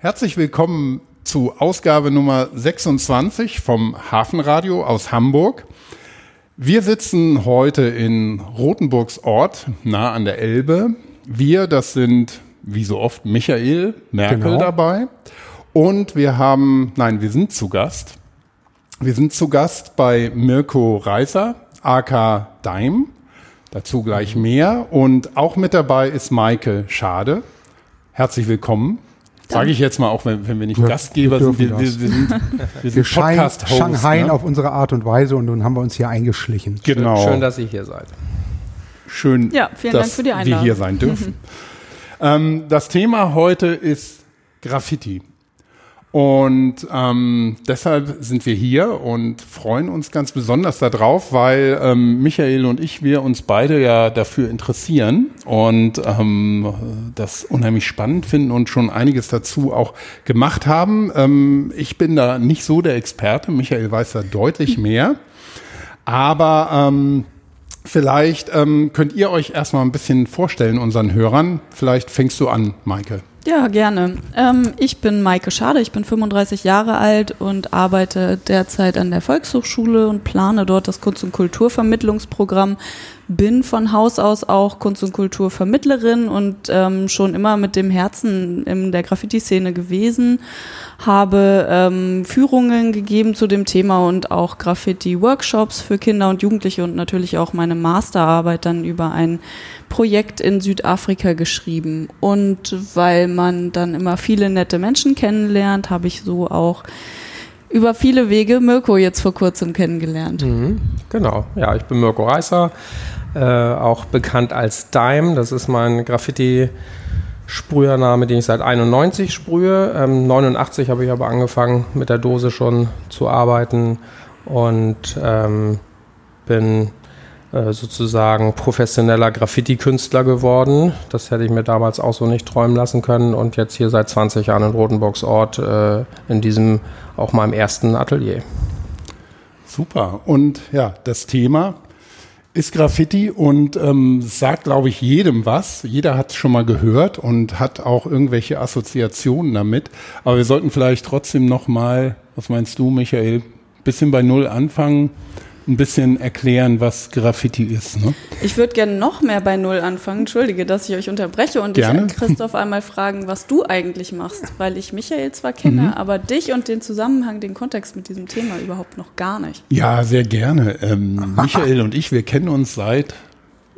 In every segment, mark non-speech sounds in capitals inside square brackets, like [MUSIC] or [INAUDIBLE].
Herzlich willkommen zu Ausgabe Nummer 26 vom Hafenradio aus Hamburg. Wir sitzen heute in Rothenburgs Ort, nah an der Elbe. Wir, das sind wie so oft Michael Merkel genau. dabei. Und wir haben, nein, wir sind zu Gast. Wir sind zu Gast bei Mirko Reiser, AK Daim. Dazu gleich mehr. Und auch mit dabei ist Maike Schade. Herzlich willkommen. Sage ich jetzt mal, auch wenn, wenn wir nicht ja, Gastgeber wir sind, wir, wir, wir, sind, wir sind [LAUGHS] Podcast-Hosts. Shanghai ne? auf unsere Art und Weise und nun haben wir uns hier eingeschlichen. Genau. Schön, schön dass ihr hier seid. Schön, ja, vielen dass Dank für die Einladung. wir hier sein dürfen. [LAUGHS] ähm, das Thema heute ist Graffiti. Und ähm, deshalb sind wir hier und freuen uns ganz besonders darauf, weil ähm, Michael und ich, wir uns beide ja dafür interessieren und ähm, das unheimlich spannend finden und schon einiges dazu auch gemacht haben. Ähm, ich bin da nicht so der Experte, Michael weiß da deutlich [LAUGHS] mehr, aber ähm, vielleicht ähm, könnt ihr euch erstmal ein bisschen vorstellen, unseren Hörern. Vielleicht fängst du an, Maike. Ja, gerne. Ähm, ich bin Maike Schade, ich bin 35 Jahre alt und arbeite derzeit an der Volkshochschule und plane dort das Kunst- und Kulturvermittlungsprogramm. Bin von Haus aus auch Kunst- und Kulturvermittlerin und ähm, schon immer mit dem Herzen in der Graffiti-Szene gewesen habe ähm, Führungen gegeben zu dem Thema und auch Graffiti-Workshops für Kinder und Jugendliche und natürlich auch meine Masterarbeit dann über ein Projekt in Südafrika geschrieben. Und weil man dann immer viele nette Menschen kennenlernt, habe ich so auch über viele Wege Mirko jetzt vor kurzem kennengelernt. Mhm, genau, ja, ich bin Mirko Reißer, äh, auch bekannt als Dime. Das ist mein Graffiti- Sprühername, den ich seit 91 sprühe. Ähm, 89 habe ich aber angefangen mit der Dose schon zu arbeiten und ähm, bin äh, sozusagen professioneller Graffiti-Künstler geworden. Das hätte ich mir damals auch so nicht träumen lassen können und jetzt hier seit 20 Jahren in Rotenburgsort äh, in diesem auch meinem ersten Atelier. Super. Und ja, das Thema ist Graffiti und ähm, sagt, glaube ich, jedem was. Jeder hat es schon mal gehört und hat auch irgendwelche Assoziationen damit. Aber wir sollten vielleicht trotzdem noch mal, was meinst du, Michael, bisschen bei Null anfangen ein bisschen erklären, was Graffiti ist. Ne? Ich würde gerne noch mehr bei Null anfangen. Entschuldige, dass ich euch unterbreche und gerne. dich Christoph einmal fragen, was du eigentlich machst, weil ich Michael zwar kenne, mhm. aber dich und den Zusammenhang, den Kontext mit diesem Thema überhaupt noch gar nicht. Ja, sehr gerne. Ähm, Michael und ich, wir kennen uns seit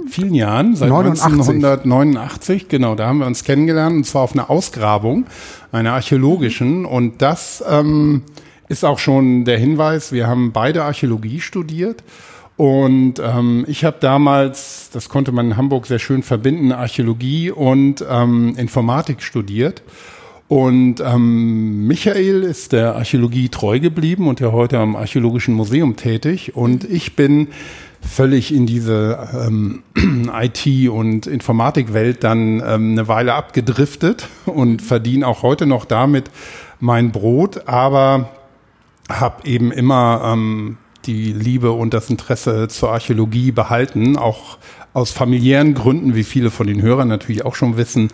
vielen Jahren, seit 89. 1989, genau, da haben wir uns kennengelernt und zwar auf einer Ausgrabung, einer archäologischen und das ähm, ist auch schon der Hinweis, wir haben beide Archäologie studiert. Und ähm, ich habe damals, das konnte man in Hamburg sehr schön verbinden, Archäologie und ähm, Informatik studiert. Und ähm, Michael ist der Archäologie treu geblieben und ja heute am Archäologischen Museum tätig. Und ich bin völlig in diese ähm, [CLEARS THROAT] IT- und Informatikwelt dann ähm, eine Weile abgedriftet und verdiene auch heute noch damit mein Brot. Aber habe eben immer ähm, die Liebe und das Interesse zur Archäologie behalten, auch aus familiären Gründen, wie viele von den Hörern natürlich auch schon wissen.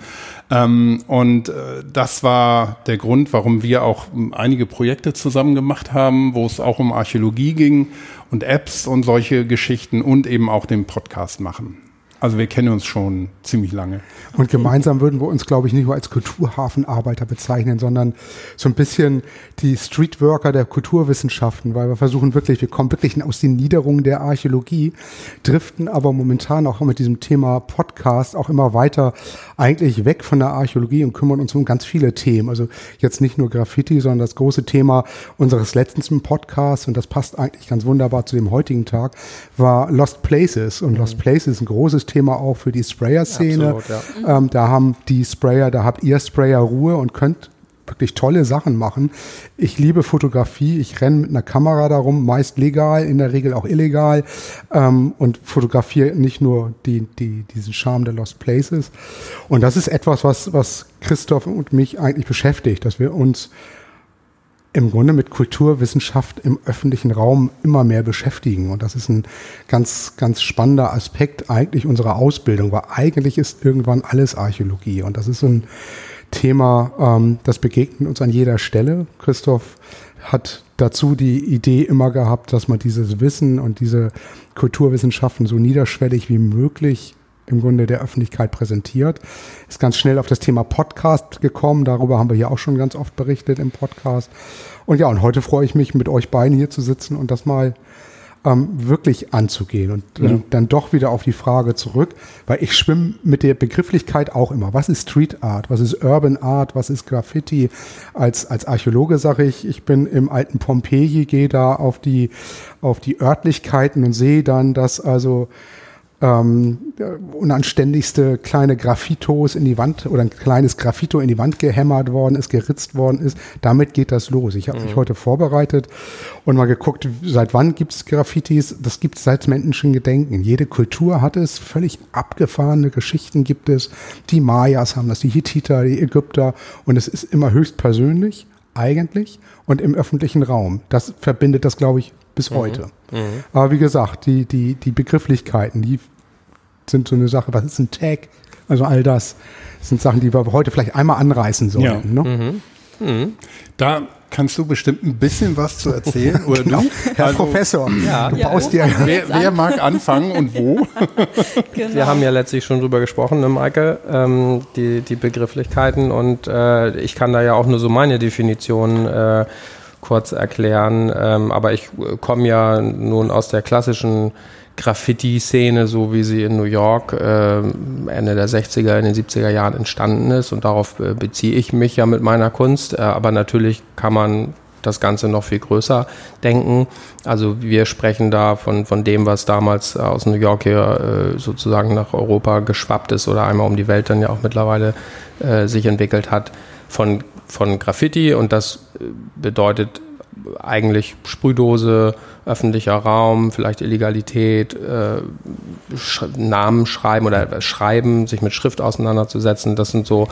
Ähm, und äh, das war der Grund, warum wir auch ähm, einige Projekte zusammen gemacht haben, wo es auch um Archäologie ging und Apps und solche Geschichten und eben auch den Podcast machen. Also wir kennen uns schon ziemlich lange. Und gemeinsam würden wir uns, glaube ich, nicht nur als Kulturhafenarbeiter bezeichnen, sondern so ein bisschen die Streetworker der Kulturwissenschaften, weil wir versuchen wirklich, wir kommen wirklich aus den Niederungen der Archäologie, driften aber momentan auch mit diesem Thema Podcast auch immer weiter eigentlich weg von der Archäologie und kümmern uns um ganz viele Themen. Also jetzt nicht nur Graffiti, sondern das große Thema unseres letzten Podcasts, und das passt eigentlich ganz wunderbar zu dem heutigen Tag, war Lost Places. Und Lost Places ist ein großes Thema auch für die Sprayer-Szene. Ja. Ähm, da haben die Sprayer, da habt ihr Sprayer Ruhe und könnt wirklich tolle Sachen machen. Ich liebe Fotografie. Ich renne mit einer Kamera darum, meist legal, in der Regel auch illegal ähm, und fotografiere nicht nur die, die, diesen Charme der Lost Places. Und das ist etwas, was, was Christoph und mich eigentlich beschäftigt, dass wir uns im Grunde mit Kulturwissenschaft im öffentlichen Raum immer mehr beschäftigen. Und das ist ein ganz, ganz spannender Aspekt eigentlich unserer Ausbildung, weil eigentlich ist irgendwann alles Archäologie. Und das ist so ein Thema, ähm, das begegnet uns an jeder Stelle. Christoph hat dazu die Idee immer gehabt, dass man dieses Wissen und diese Kulturwissenschaften so niederschwellig wie möglich im Grunde der Öffentlichkeit präsentiert. Ist ganz schnell auf das Thema Podcast gekommen. Darüber haben wir hier auch schon ganz oft berichtet im Podcast. Und ja, und heute freue ich mich, mit euch beiden hier zu sitzen und das mal ähm, wirklich anzugehen. Und ja. dann doch wieder auf die Frage zurück, weil ich schwimme mit der Begrifflichkeit auch immer. Was ist Street Art? Was ist Urban Art? Was ist Graffiti? Als, als Archäologe sage ich, ich bin im alten Pompeji, gehe da auf die, auf die Örtlichkeiten und sehe dann, dass also ähm, unanständigste kleine Graffitos in die Wand oder ein kleines Graffito in die Wand gehämmert worden ist, geritzt worden ist. Damit geht das los. Ich habe mhm. mich heute vorbereitet und mal geguckt, seit wann gibt es Graffitis? Das gibt es seit Menschengedenken. Jede Kultur hat es, völlig abgefahrene Geschichten gibt es. Die Mayas haben das, die Hittiter, die Ägypter und es ist immer höchst persönlich eigentlich und im öffentlichen Raum. Das verbindet das, glaube ich, bis mhm. heute. Mhm. Aber wie gesagt, die, die, die Begrifflichkeiten, die sind so eine Sache. Was ist ein Tag? Also all das sind Sachen, die wir heute vielleicht einmal anreißen sollten. Ja. Ne? Mhm. Mhm. Da kannst du bestimmt ein bisschen was zu erzählen. Oder genau. du? Herr also, Professor, ja. du baust ja, wer, wer, mag anfangen und wo? [LAUGHS] genau. Wir haben ja letztlich schon drüber gesprochen, ne, Maike, ähm, die, die Begrifflichkeiten und äh, ich kann da ja auch nur so meine Definition äh, kurz erklären. Ähm, aber ich äh, komme ja nun aus der klassischen Graffiti-Szene, so wie sie in New York äh, Ende der 60er, in den 70er Jahren entstanden ist. Und darauf äh, beziehe ich mich ja mit meiner Kunst. Äh, aber natürlich kann man das Ganze noch viel größer denken. Also wir sprechen da von, von dem, was damals aus New York hier äh, sozusagen nach Europa geschwappt ist oder einmal um die Welt dann ja auch mittlerweile äh, sich entwickelt hat, von von Graffiti und das äh, bedeutet eigentlich Sprühdose, öffentlicher Raum, vielleicht Illegalität, äh, Sch Namen schreiben oder schreiben, sich mit Schrift auseinanderzusetzen. Das sind so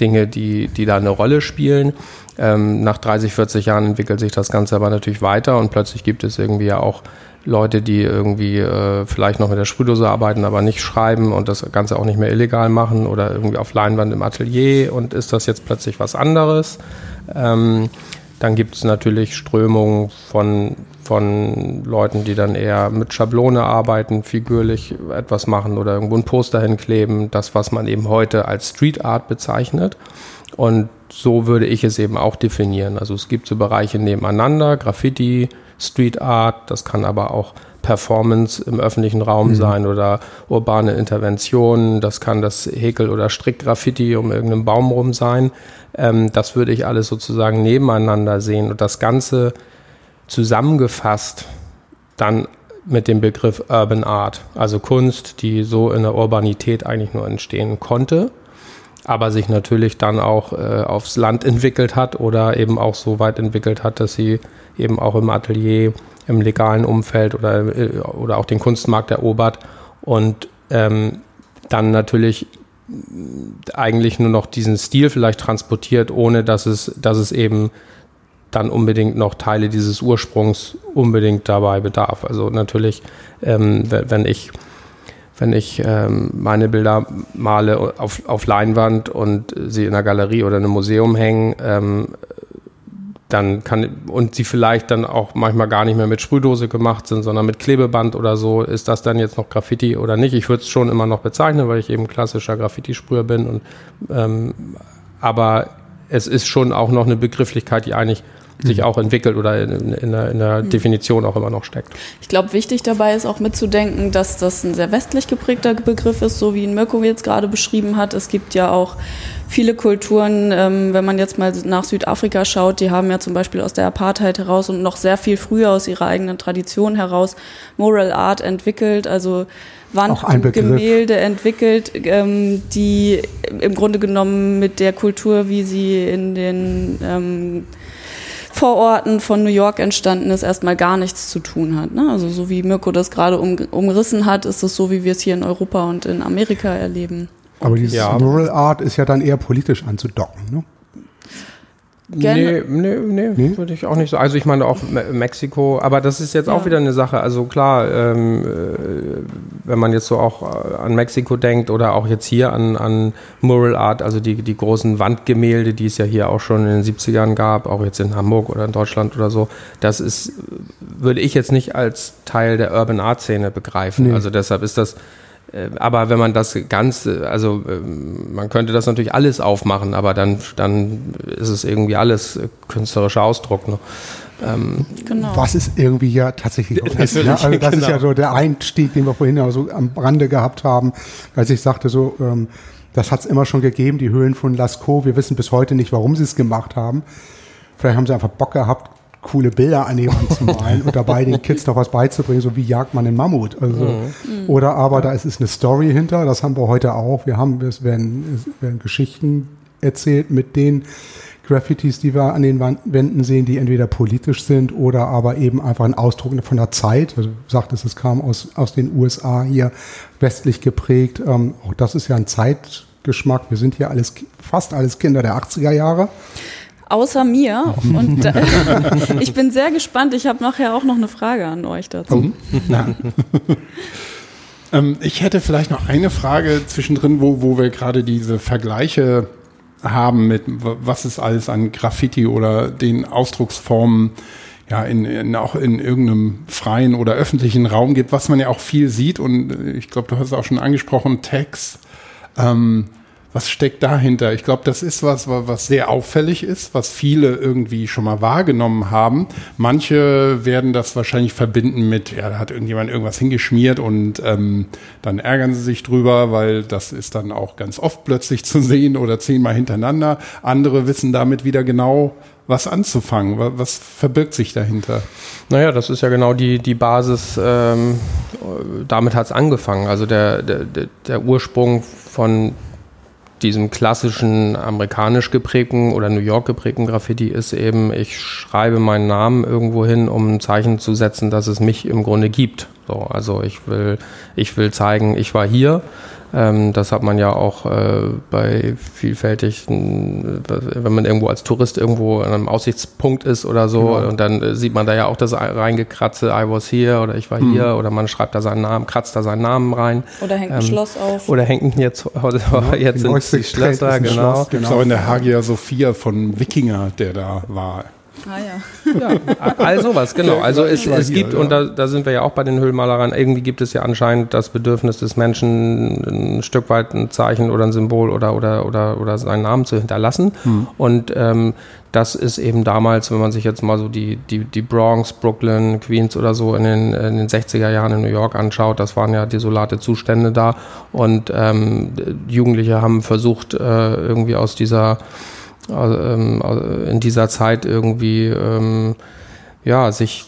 Dinge, die, die da eine Rolle spielen. Ähm, nach 30, 40 Jahren entwickelt sich das Ganze aber natürlich weiter und plötzlich gibt es irgendwie ja auch Leute, die irgendwie äh, vielleicht noch mit der Sprühdose arbeiten, aber nicht schreiben und das Ganze auch nicht mehr illegal machen oder irgendwie auf Leinwand im Atelier und ist das jetzt plötzlich was anderes? Ähm, dann gibt es natürlich Strömungen von, von Leuten, die dann eher mit Schablone arbeiten, figürlich etwas machen oder irgendwo ein Poster hinkleben, das, was man eben heute als Street Art bezeichnet. Und so würde ich es eben auch definieren. Also es gibt so Bereiche nebeneinander, Graffiti, Street Art, das kann aber auch Performance im öffentlichen Raum mhm. sein oder urbane Interventionen, das kann das Häkel- oder Strickgraffiti um irgendeinen Baum rum sein. Ähm, das würde ich alles sozusagen nebeneinander sehen und das Ganze zusammengefasst dann mit dem Begriff Urban Art, also Kunst, die so in der Urbanität eigentlich nur entstehen konnte, aber sich natürlich dann auch äh, aufs Land entwickelt hat oder eben auch so weit entwickelt hat, dass sie eben auch im Atelier, im legalen Umfeld oder, äh, oder auch den Kunstmarkt erobert und ähm, dann natürlich eigentlich nur noch diesen Stil vielleicht transportiert, ohne dass es, dass es eben dann unbedingt noch Teile dieses Ursprungs unbedingt dabei bedarf. Also natürlich, ähm, wenn ich wenn ich ähm, meine Bilder male auf, auf Leinwand und sie in einer Galerie oder in einem Museum hängen, ähm, dann kann und sie vielleicht dann auch manchmal gar nicht mehr mit Sprühdose gemacht sind, sondern mit Klebeband oder so, ist das dann jetzt noch Graffiti oder nicht? Ich würde es schon immer noch bezeichnen, weil ich eben klassischer Graffiti-Sprüher bin. Und, ähm, aber es ist schon auch noch eine Begrifflichkeit, die eigentlich sich auch entwickelt oder in, in, der, in der mhm. Definition auch immer noch steckt. Ich glaube, wichtig dabei ist auch mitzudenken, dass das ein sehr westlich geprägter Begriff ist, so wie ihn Mirko jetzt gerade beschrieben hat. Es gibt ja auch viele Kulturen, ähm, wenn man jetzt mal nach Südafrika schaut, die haben ja zum Beispiel aus der Apartheid heraus und noch sehr viel früher aus ihrer eigenen Tradition heraus Moral Art entwickelt, also Wandgemälde entwickelt, ähm, die im Grunde genommen mit der Kultur, wie sie in den ähm, Vororten von New York entstanden ist, erstmal gar nichts zu tun hat. Ne? Also so wie Mirko das gerade um, umrissen hat, ist es so, wie wir es hier in Europa und in Amerika erleben. Aber dieses ja. Mural Art ist ja dann eher politisch anzudocken. Ne? Nee, nee, nee, nee? würde ich auch nicht so. Also ich meine auch Mexiko, aber das ist jetzt ja. auch wieder eine Sache. Also klar, ähm, äh, wenn man jetzt so auch äh, an Mexiko denkt oder auch jetzt hier an, an Mural Art, also die, die großen Wandgemälde, die es ja hier auch schon in den 70ern gab, auch jetzt in Hamburg oder in Deutschland oder so, das ist, würde ich jetzt nicht als Teil der Urban Art Szene begreifen. Nee. Also deshalb ist das aber wenn man das Ganze, also ähm, man könnte das natürlich alles aufmachen, aber dann, dann ist es irgendwie alles künstlerischer Ausdruck. Ne? Ähm, genau. Was es irgendwie ja tatsächlich auch [LAUGHS] ist. Ne? Also das genau. ist ja so der Einstieg, den wir vorhin ja so am Rande gehabt haben, als ich sagte so, ähm, das hat es immer schon gegeben, die Höhlen von Lascaux. Wir wissen bis heute nicht, warum sie es gemacht haben. Vielleicht haben sie einfach Bock gehabt, coole Bilder an die Wand zu [LAUGHS] malen und dabei den Kids noch was beizubringen, so wie jagt man einen Mammut. Also, mhm. Oder aber da ist es eine Story hinter, das haben wir heute auch. Wir haben, es werden, es werden Geschichten erzählt mit den Graffitis, die wir an den Wänden sehen, die entweder politisch sind oder aber eben einfach ein Ausdruck von der Zeit. Also du sagtest, es kam aus, aus den USA hier westlich geprägt. Ähm, auch das ist ja ein Zeitgeschmack. Wir sind hier alles, fast alles Kinder der 80er Jahre außer mir. [LAUGHS] Und äh, [LAUGHS] ich bin sehr gespannt. Ich habe nachher auch noch eine Frage an euch dazu. Oh. ähm, ich hätte vielleicht noch eine Frage zwischendrin, wo, wo wir gerade diese Vergleiche haben mit, was es alles an Graffiti oder den Ausdrucksformen ja, in, in, auch in irgendeinem freien oder öffentlichen Raum gibt, was man ja auch viel sieht. Und ich glaube, du hast es auch schon angesprochen, Tags. Ähm, was steckt dahinter? Ich glaube, das ist was, was sehr auffällig ist, was viele irgendwie schon mal wahrgenommen haben. Manche werden das wahrscheinlich verbinden mit, ja, da hat irgendjemand irgendwas hingeschmiert und ähm, dann ärgern sie sich drüber, weil das ist dann auch ganz oft plötzlich zu sehen oder zehnmal hintereinander. Andere wissen damit wieder genau, was anzufangen? Was verbirgt sich dahinter? Naja, das ist ja genau die, die Basis, ähm, damit hat es angefangen. Also der, der, der Ursprung von diesem klassischen amerikanisch geprägten oder New York geprägten Graffiti ist eben, ich schreibe meinen Namen irgendwo hin, um ein Zeichen zu setzen, dass es mich im Grunde gibt. So, also ich will, ich will zeigen, ich war hier das hat man ja auch äh, bei vielfältigen, wenn man irgendwo als Tourist irgendwo an einem Aussichtspunkt ist oder so genau. und dann äh, sieht man da ja auch das reingekratze I was here oder ich war mhm. hier oder man schreibt da seinen Namen, kratzt da seinen Namen rein. Oder hängt ein ähm, Schloss auf. Oder hängt jetzt, [LAUGHS] ja, jetzt sind die Schlösser, genau. Schloss, genau. Gibt auch in der Hagia Sophia von Wikinger, der da war. Ah ja. ja all sowas, genau. Also es, es gibt, und da, da sind wir ja auch bei den Höhlenmalereien, irgendwie gibt es ja anscheinend das Bedürfnis des Menschen, ein Stück weit ein Zeichen oder ein Symbol oder, oder, oder, oder seinen Namen zu hinterlassen. Hm. Und ähm, das ist eben damals, wenn man sich jetzt mal so die, die, die Bronx, Brooklyn, Queens oder so in den, in den 60er Jahren in New York anschaut, das waren ja desolate Zustände da. Und ähm, Jugendliche haben versucht, äh, irgendwie aus dieser also, ähm, in dieser Zeit irgendwie ähm, ja sich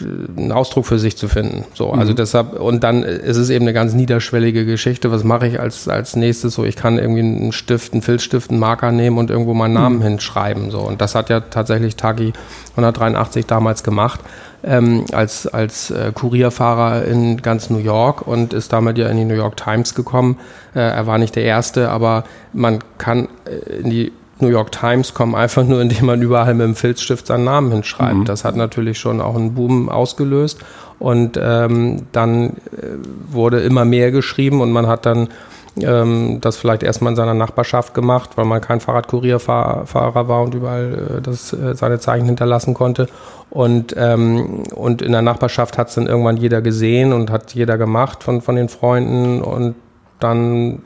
einen Ausdruck für sich zu finden. So, also mhm. deshalb, und dann ist es eben eine ganz niederschwellige Geschichte. Was mache ich als, als nächstes? So, ich kann irgendwie einen Stift, einen Filzstift, einen Marker nehmen und irgendwo meinen Namen mhm. hinschreiben. So, und das hat ja tatsächlich Tagi 183 damals gemacht. Ähm, als, als äh, Kurierfahrer in ganz New York und ist damit ja in die New York Times gekommen. Äh, er war nicht der Erste, aber man kann äh, in die New York Times kommen, einfach nur, indem man überall mit dem Filzstift seinen Namen hinschreibt. Mhm. Das hat natürlich schon auch einen Boom ausgelöst. Und ähm, dann äh, wurde immer mehr geschrieben und man hat dann ähm, das vielleicht erstmal in seiner Nachbarschaft gemacht, weil man kein Fahrradkurierfahrer war und überall äh, das, äh, seine Zeichen hinterlassen konnte. Und, ähm, und in der Nachbarschaft hat es dann irgendwann jeder gesehen und hat jeder gemacht von, von den Freunden. Und dann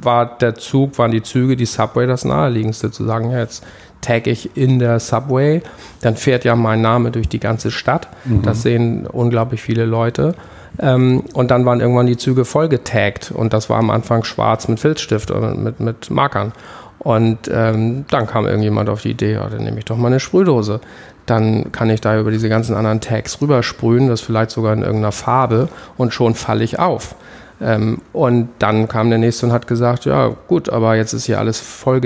war der Zug, waren die Züge, die Subway das naheliegendste zu sagen, ja, jetzt tag ich in der Subway, dann fährt ja mein Name durch die ganze Stadt. Mhm. Das sehen unglaublich viele Leute. Ähm, und dann waren irgendwann die Züge voll getaggt und das war am Anfang schwarz mit Filzstift und mit, mit Markern. Und ähm, dann kam irgendjemand auf die Idee, ja, dann nehme ich doch mal eine Sprühdose. Dann kann ich da über diese ganzen anderen Tags rübersprühen, das vielleicht sogar in irgendeiner Farbe und schon falle ich auf. Ähm, und dann kam der nächste und hat gesagt, ja gut, aber jetzt ist hier alles voll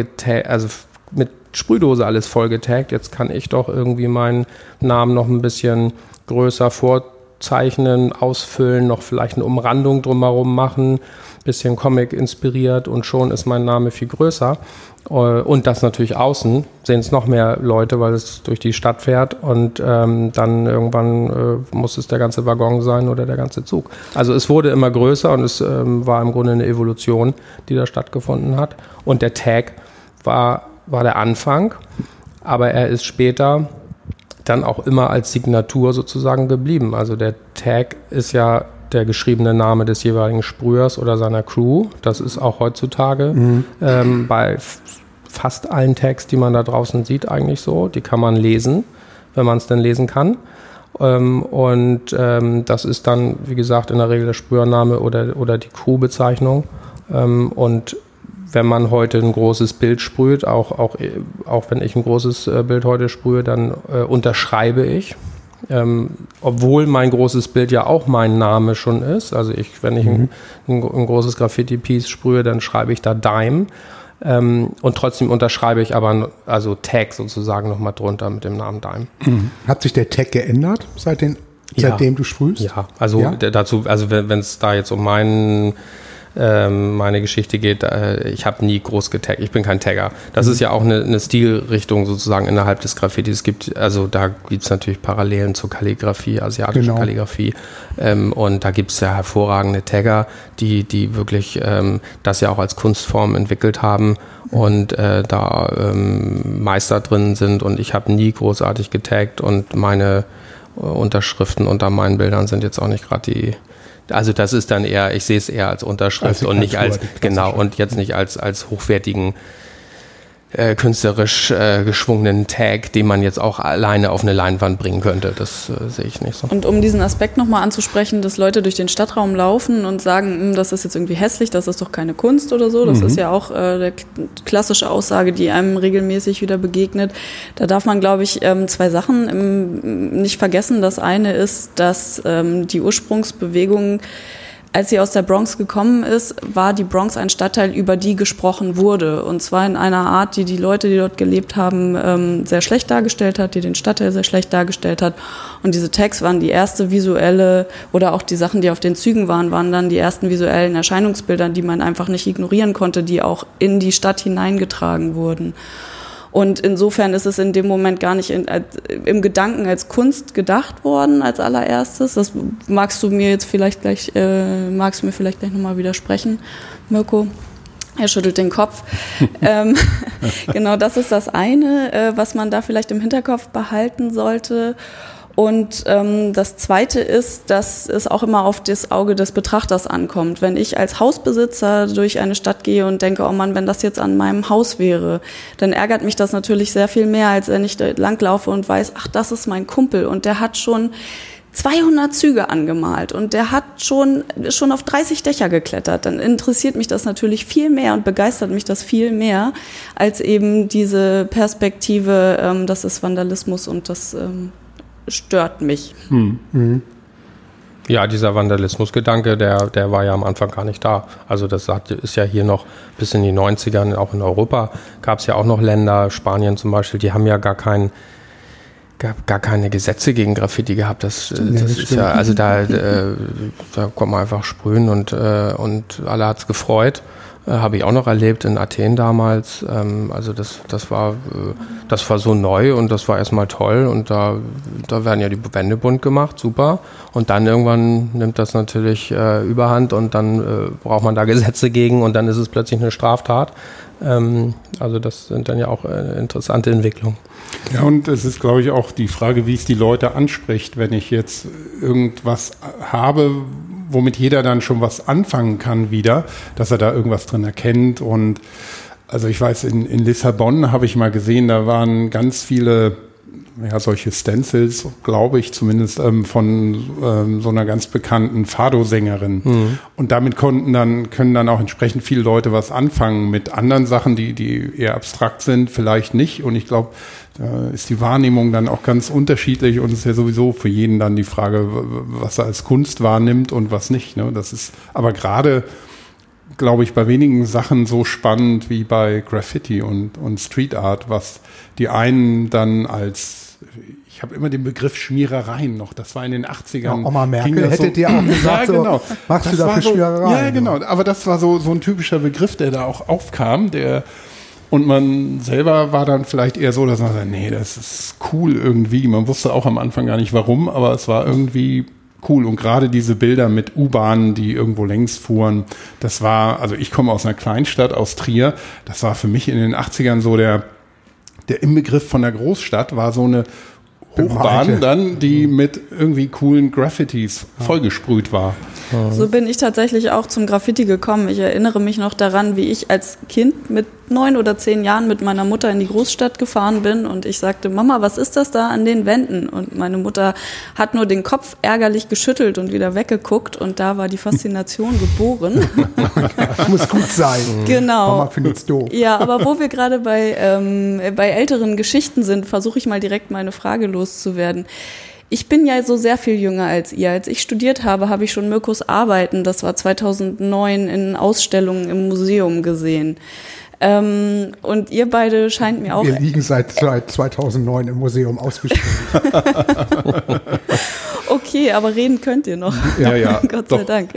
also mit Sprühdose alles voll getaggt, jetzt kann ich doch irgendwie meinen Namen noch ein bisschen größer vor zeichnen, ausfüllen, noch vielleicht eine Umrandung drumherum machen, bisschen Comic inspiriert und schon ist mein Name viel größer. Äh, und das natürlich außen sehen es noch mehr Leute, weil es durch die Stadt fährt und ähm, dann irgendwann äh, muss es der ganze Waggon sein oder der ganze Zug. Also es wurde immer größer und es ähm, war im Grunde eine Evolution, die da stattgefunden hat. Und der Tag war, war der Anfang, aber er ist später dann auch immer als Signatur sozusagen geblieben. Also der Tag ist ja der geschriebene Name des jeweiligen Sprühers oder seiner Crew. Das ist auch heutzutage mhm. ähm, bei fast allen Tags, die man da draußen sieht, eigentlich so. Die kann man lesen, wenn man es denn lesen kann. Ähm, und ähm, das ist dann, wie gesagt, in der Regel der Sprühername oder, oder die Crewbezeichnung. Ähm, und wenn man heute ein großes Bild sprüht, auch, auch, auch wenn ich ein großes äh, Bild heute sprühe, dann äh, unterschreibe ich ähm, obwohl mein großes Bild ja auch mein Name schon ist. Also ich, wenn ich mhm. ein, ein, ein, großes Graffiti-Piece sprühe, dann schreibe ich da Dime. Ähm, und trotzdem unterschreibe ich aber also Tag sozusagen nochmal drunter mit dem Namen Dime. Mhm. Hat sich der Tag geändert seit den, seitdem ja. du sprühst? Ja, also ja? dazu, also wenn es da jetzt um meinen ähm, meine Geschichte geht, äh, ich habe nie groß getaggt, ich bin kein Tagger. Das mhm. ist ja auch eine, eine, Stilrichtung sozusagen innerhalb des Graffiti. Es gibt, also da gibt es natürlich Parallelen zur Kalligrafie, asiatische genau. Kalligrafie. Ähm, und da gibt es ja hervorragende Tagger, die, die wirklich ähm, das ja auch als Kunstform entwickelt haben und äh, da ähm, Meister drin sind. Und ich habe nie großartig getaggt und meine äh, Unterschriften unter meinen Bildern sind jetzt auch nicht gerade die also das ist dann eher, ich sehe es eher als Unterschrift also und nicht als, genau, und jetzt nicht als, als hochwertigen äh, künstlerisch äh, geschwungenen Tag, den man jetzt auch alleine auf eine Leinwand bringen könnte. Das äh, sehe ich nicht so. Und um diesen Aspekt nochmal anzusprechen, dass Leute durch den Stadtraum laufen und sagen, hm, das ist jetzt irgendwie hässlich, das ist doch keine Kunst oder so. Das mhm. ist ja auch äh, der klassische Aussage, die einem regelmäßig wieder begegnet. Da darf man, glaube ich, ähm, zwei Sachen im, nicht vergessen. Das eine ist, dass ähm, die Ursprungsbewegung als sie aus der Bronx gekommen ist, war die Bronx ein Stadtteil, über die gesprochen wurde. Und zwar in einer Art, die die Leute, die dort gelebt haben, ähm, sehr schlecht dargestellt hat, die den Stadtteil sehr schlecht dargestellt hat. Und diese Tags waren die erste visuelle oder auch die Sachen, die auf den Zügen waren, waren dann die ersten visuellen Erscheinungsbilder, die man einfach nicht ignorieren konnte, die auch in die Stadt hineingetragen wurden. Und insofern ist es in dem Moment gar nicht in, als, im Gedanken als Kunst gedacht worden als allererstes. Das magst du mir jetzt vielleicht gleich, äh, magst du mir vielleicht gleich nochmal widersprechen, Mirko? Er schüttelt den Kopf. [LAUGHS] ähm, [LAUGHS] genau, das ist das eine, äh, was man da vielleicht im Hinterkopf behalten sollte. Und ähm, das Zweite ist, dass es auch immer auf das Auge des Betrachters ankommt. Wenn ich als Hausbesitzer durch eine Stadt gehe und denke, oh Mann, wenn das jetzt an meinem Haus wäre, dann ärgert mich das natürlich sehr viel mehr, als wenn ich langlaufe und weiß, ach, das ist mein Kumpel und der hat schon 200 Züge angemalt und der hat schon, schon auf 30 Dächer geklettert, dann interessiert mich das natürlich viel mehr und begeistert mich das viel mehr als eben diese Perspektive, ähm, das ist Vandalismus und das ähm, stört mich. Hm. Mhm. Ja, dieser Vandalismusgedanke, der, der war ja am Anfang gar nicht da. Also das ist ja hier noch bis in die 90ern, auch in Europa gab es ja auch noch Länder, Spanien zum Beispiel, die haben ja gar keinen gab gar keine Gesetze gegen Graffiti gehabt. Das, ja, das, das ist ja, also da, äh, da kommt man einfach sprühen und, äh, und alle hat es gefreut. Äh, Habe ich auch noch erlebt in Athen damals. Ähm, also das, das war, äh, das war so neu und das war erstmal toll und da, da werden ja die Wände bunt gemacht, super. Und dann irgendwann nimmt das natürlich äh, Überhand und dann äh, braucht man da Gesetze gegen und dann ist es plötzlich eine Straftat. Ähm, also das sind dann ja auch äh, interessante Entwicklungen. Ja, und es ist, glaube ich, auch die Frage, wie es die Leute anspricht, wenn ich jetzt irgendwas habe, womit jeder dann schon was anfangen kann wieder, dass er da irgendwas drin erkennt. Und also ich weiß, in, in Lissabon habe ich mal gesehen, da waren ganz viele ja, solche Stencils, glaube ich zumindest, ähm, von ähm, so einer ganz bekannten Fado-Sängerin. Mhm. Und damit konnten dann, können dann auch entsprechend viele Leute was anfangen mit anderen Sachen, die, die eher abstrakt sind, vielleicht nicht. Und ich glaube, da ist die Wahrnehmung dann auch ganz unterschiedlich und es ist ja sowieso für jeden dann die Frage, was er als Kunst wahrnimmt und was nicht. Ne? Das ist aber gerade, glaube ich, bei wenigen Sachen so spannend wie bei Graffiti und, und Street Art, was die einen dann als ich habe immer den Begriff Schmierereien noch. Das war in den 80ern. Ja, Oma Merkel hätte so, dir auch gesagt, [LAUGHS] ja, genau. So, machst das du dafür so, Schmierereien? Ja, genau. Aber das war so, so ein typischer Begriff, der da auch aufkam, der und man selber war dann vielleicht eher so, dass man sagt, nee, das ist cool irgendwie. Man wusste auch am Anfang gar nicht warum, aber es war irgendwie cool. Und gerade diese Bilder mit U-Bahnen, die irgendwo längs fuhren, das war, also ich komme aus einer Kleinstadt, aus Trier, das war für mich in den 80ern so der, der Inbegriff von der Großstadt, war so eine Hochbahn dann, die mit irgendwie coolen Graffitis vollgesprüht war. So bin ich tatsächlich auch zum Graffiti gekommen. Ich erinnere mich noch daran, wie ich als Kind mit neun oder zehn Jahren mit meiner Mutter in die Großstadt gefahren bin und ich sagte, Mama, was ist das da an den Wänden? Und meine Mutter hat nur den Kopf ärgerlich geschüttelt und wieder weggeguckt und da war die Faszination [LAUGHS] geboren. muss gut sein. [LAUGHS] Genau. Mama findet's doof. Ja, aber wo wir gerade bei, ähm, bei älteren Geschichten sind, versuche ich mal direkt meine Frage loszuwerden. Ich bin ja so sehr viel jünger als ihr. Als ich studiert habe, habe ich schon Mirkus Arbeiten, das war 2009, in Ausstellungen im Museum gesehen. Ähm, und ihr beide scheint mir auch. Wir liegen seit, seit 2009 im Museum ausgestellt. [LAUGHS] okay, aber reden könnt ihr noch. Ja, ja. [LAUGHS] Gott sei doch. Dank.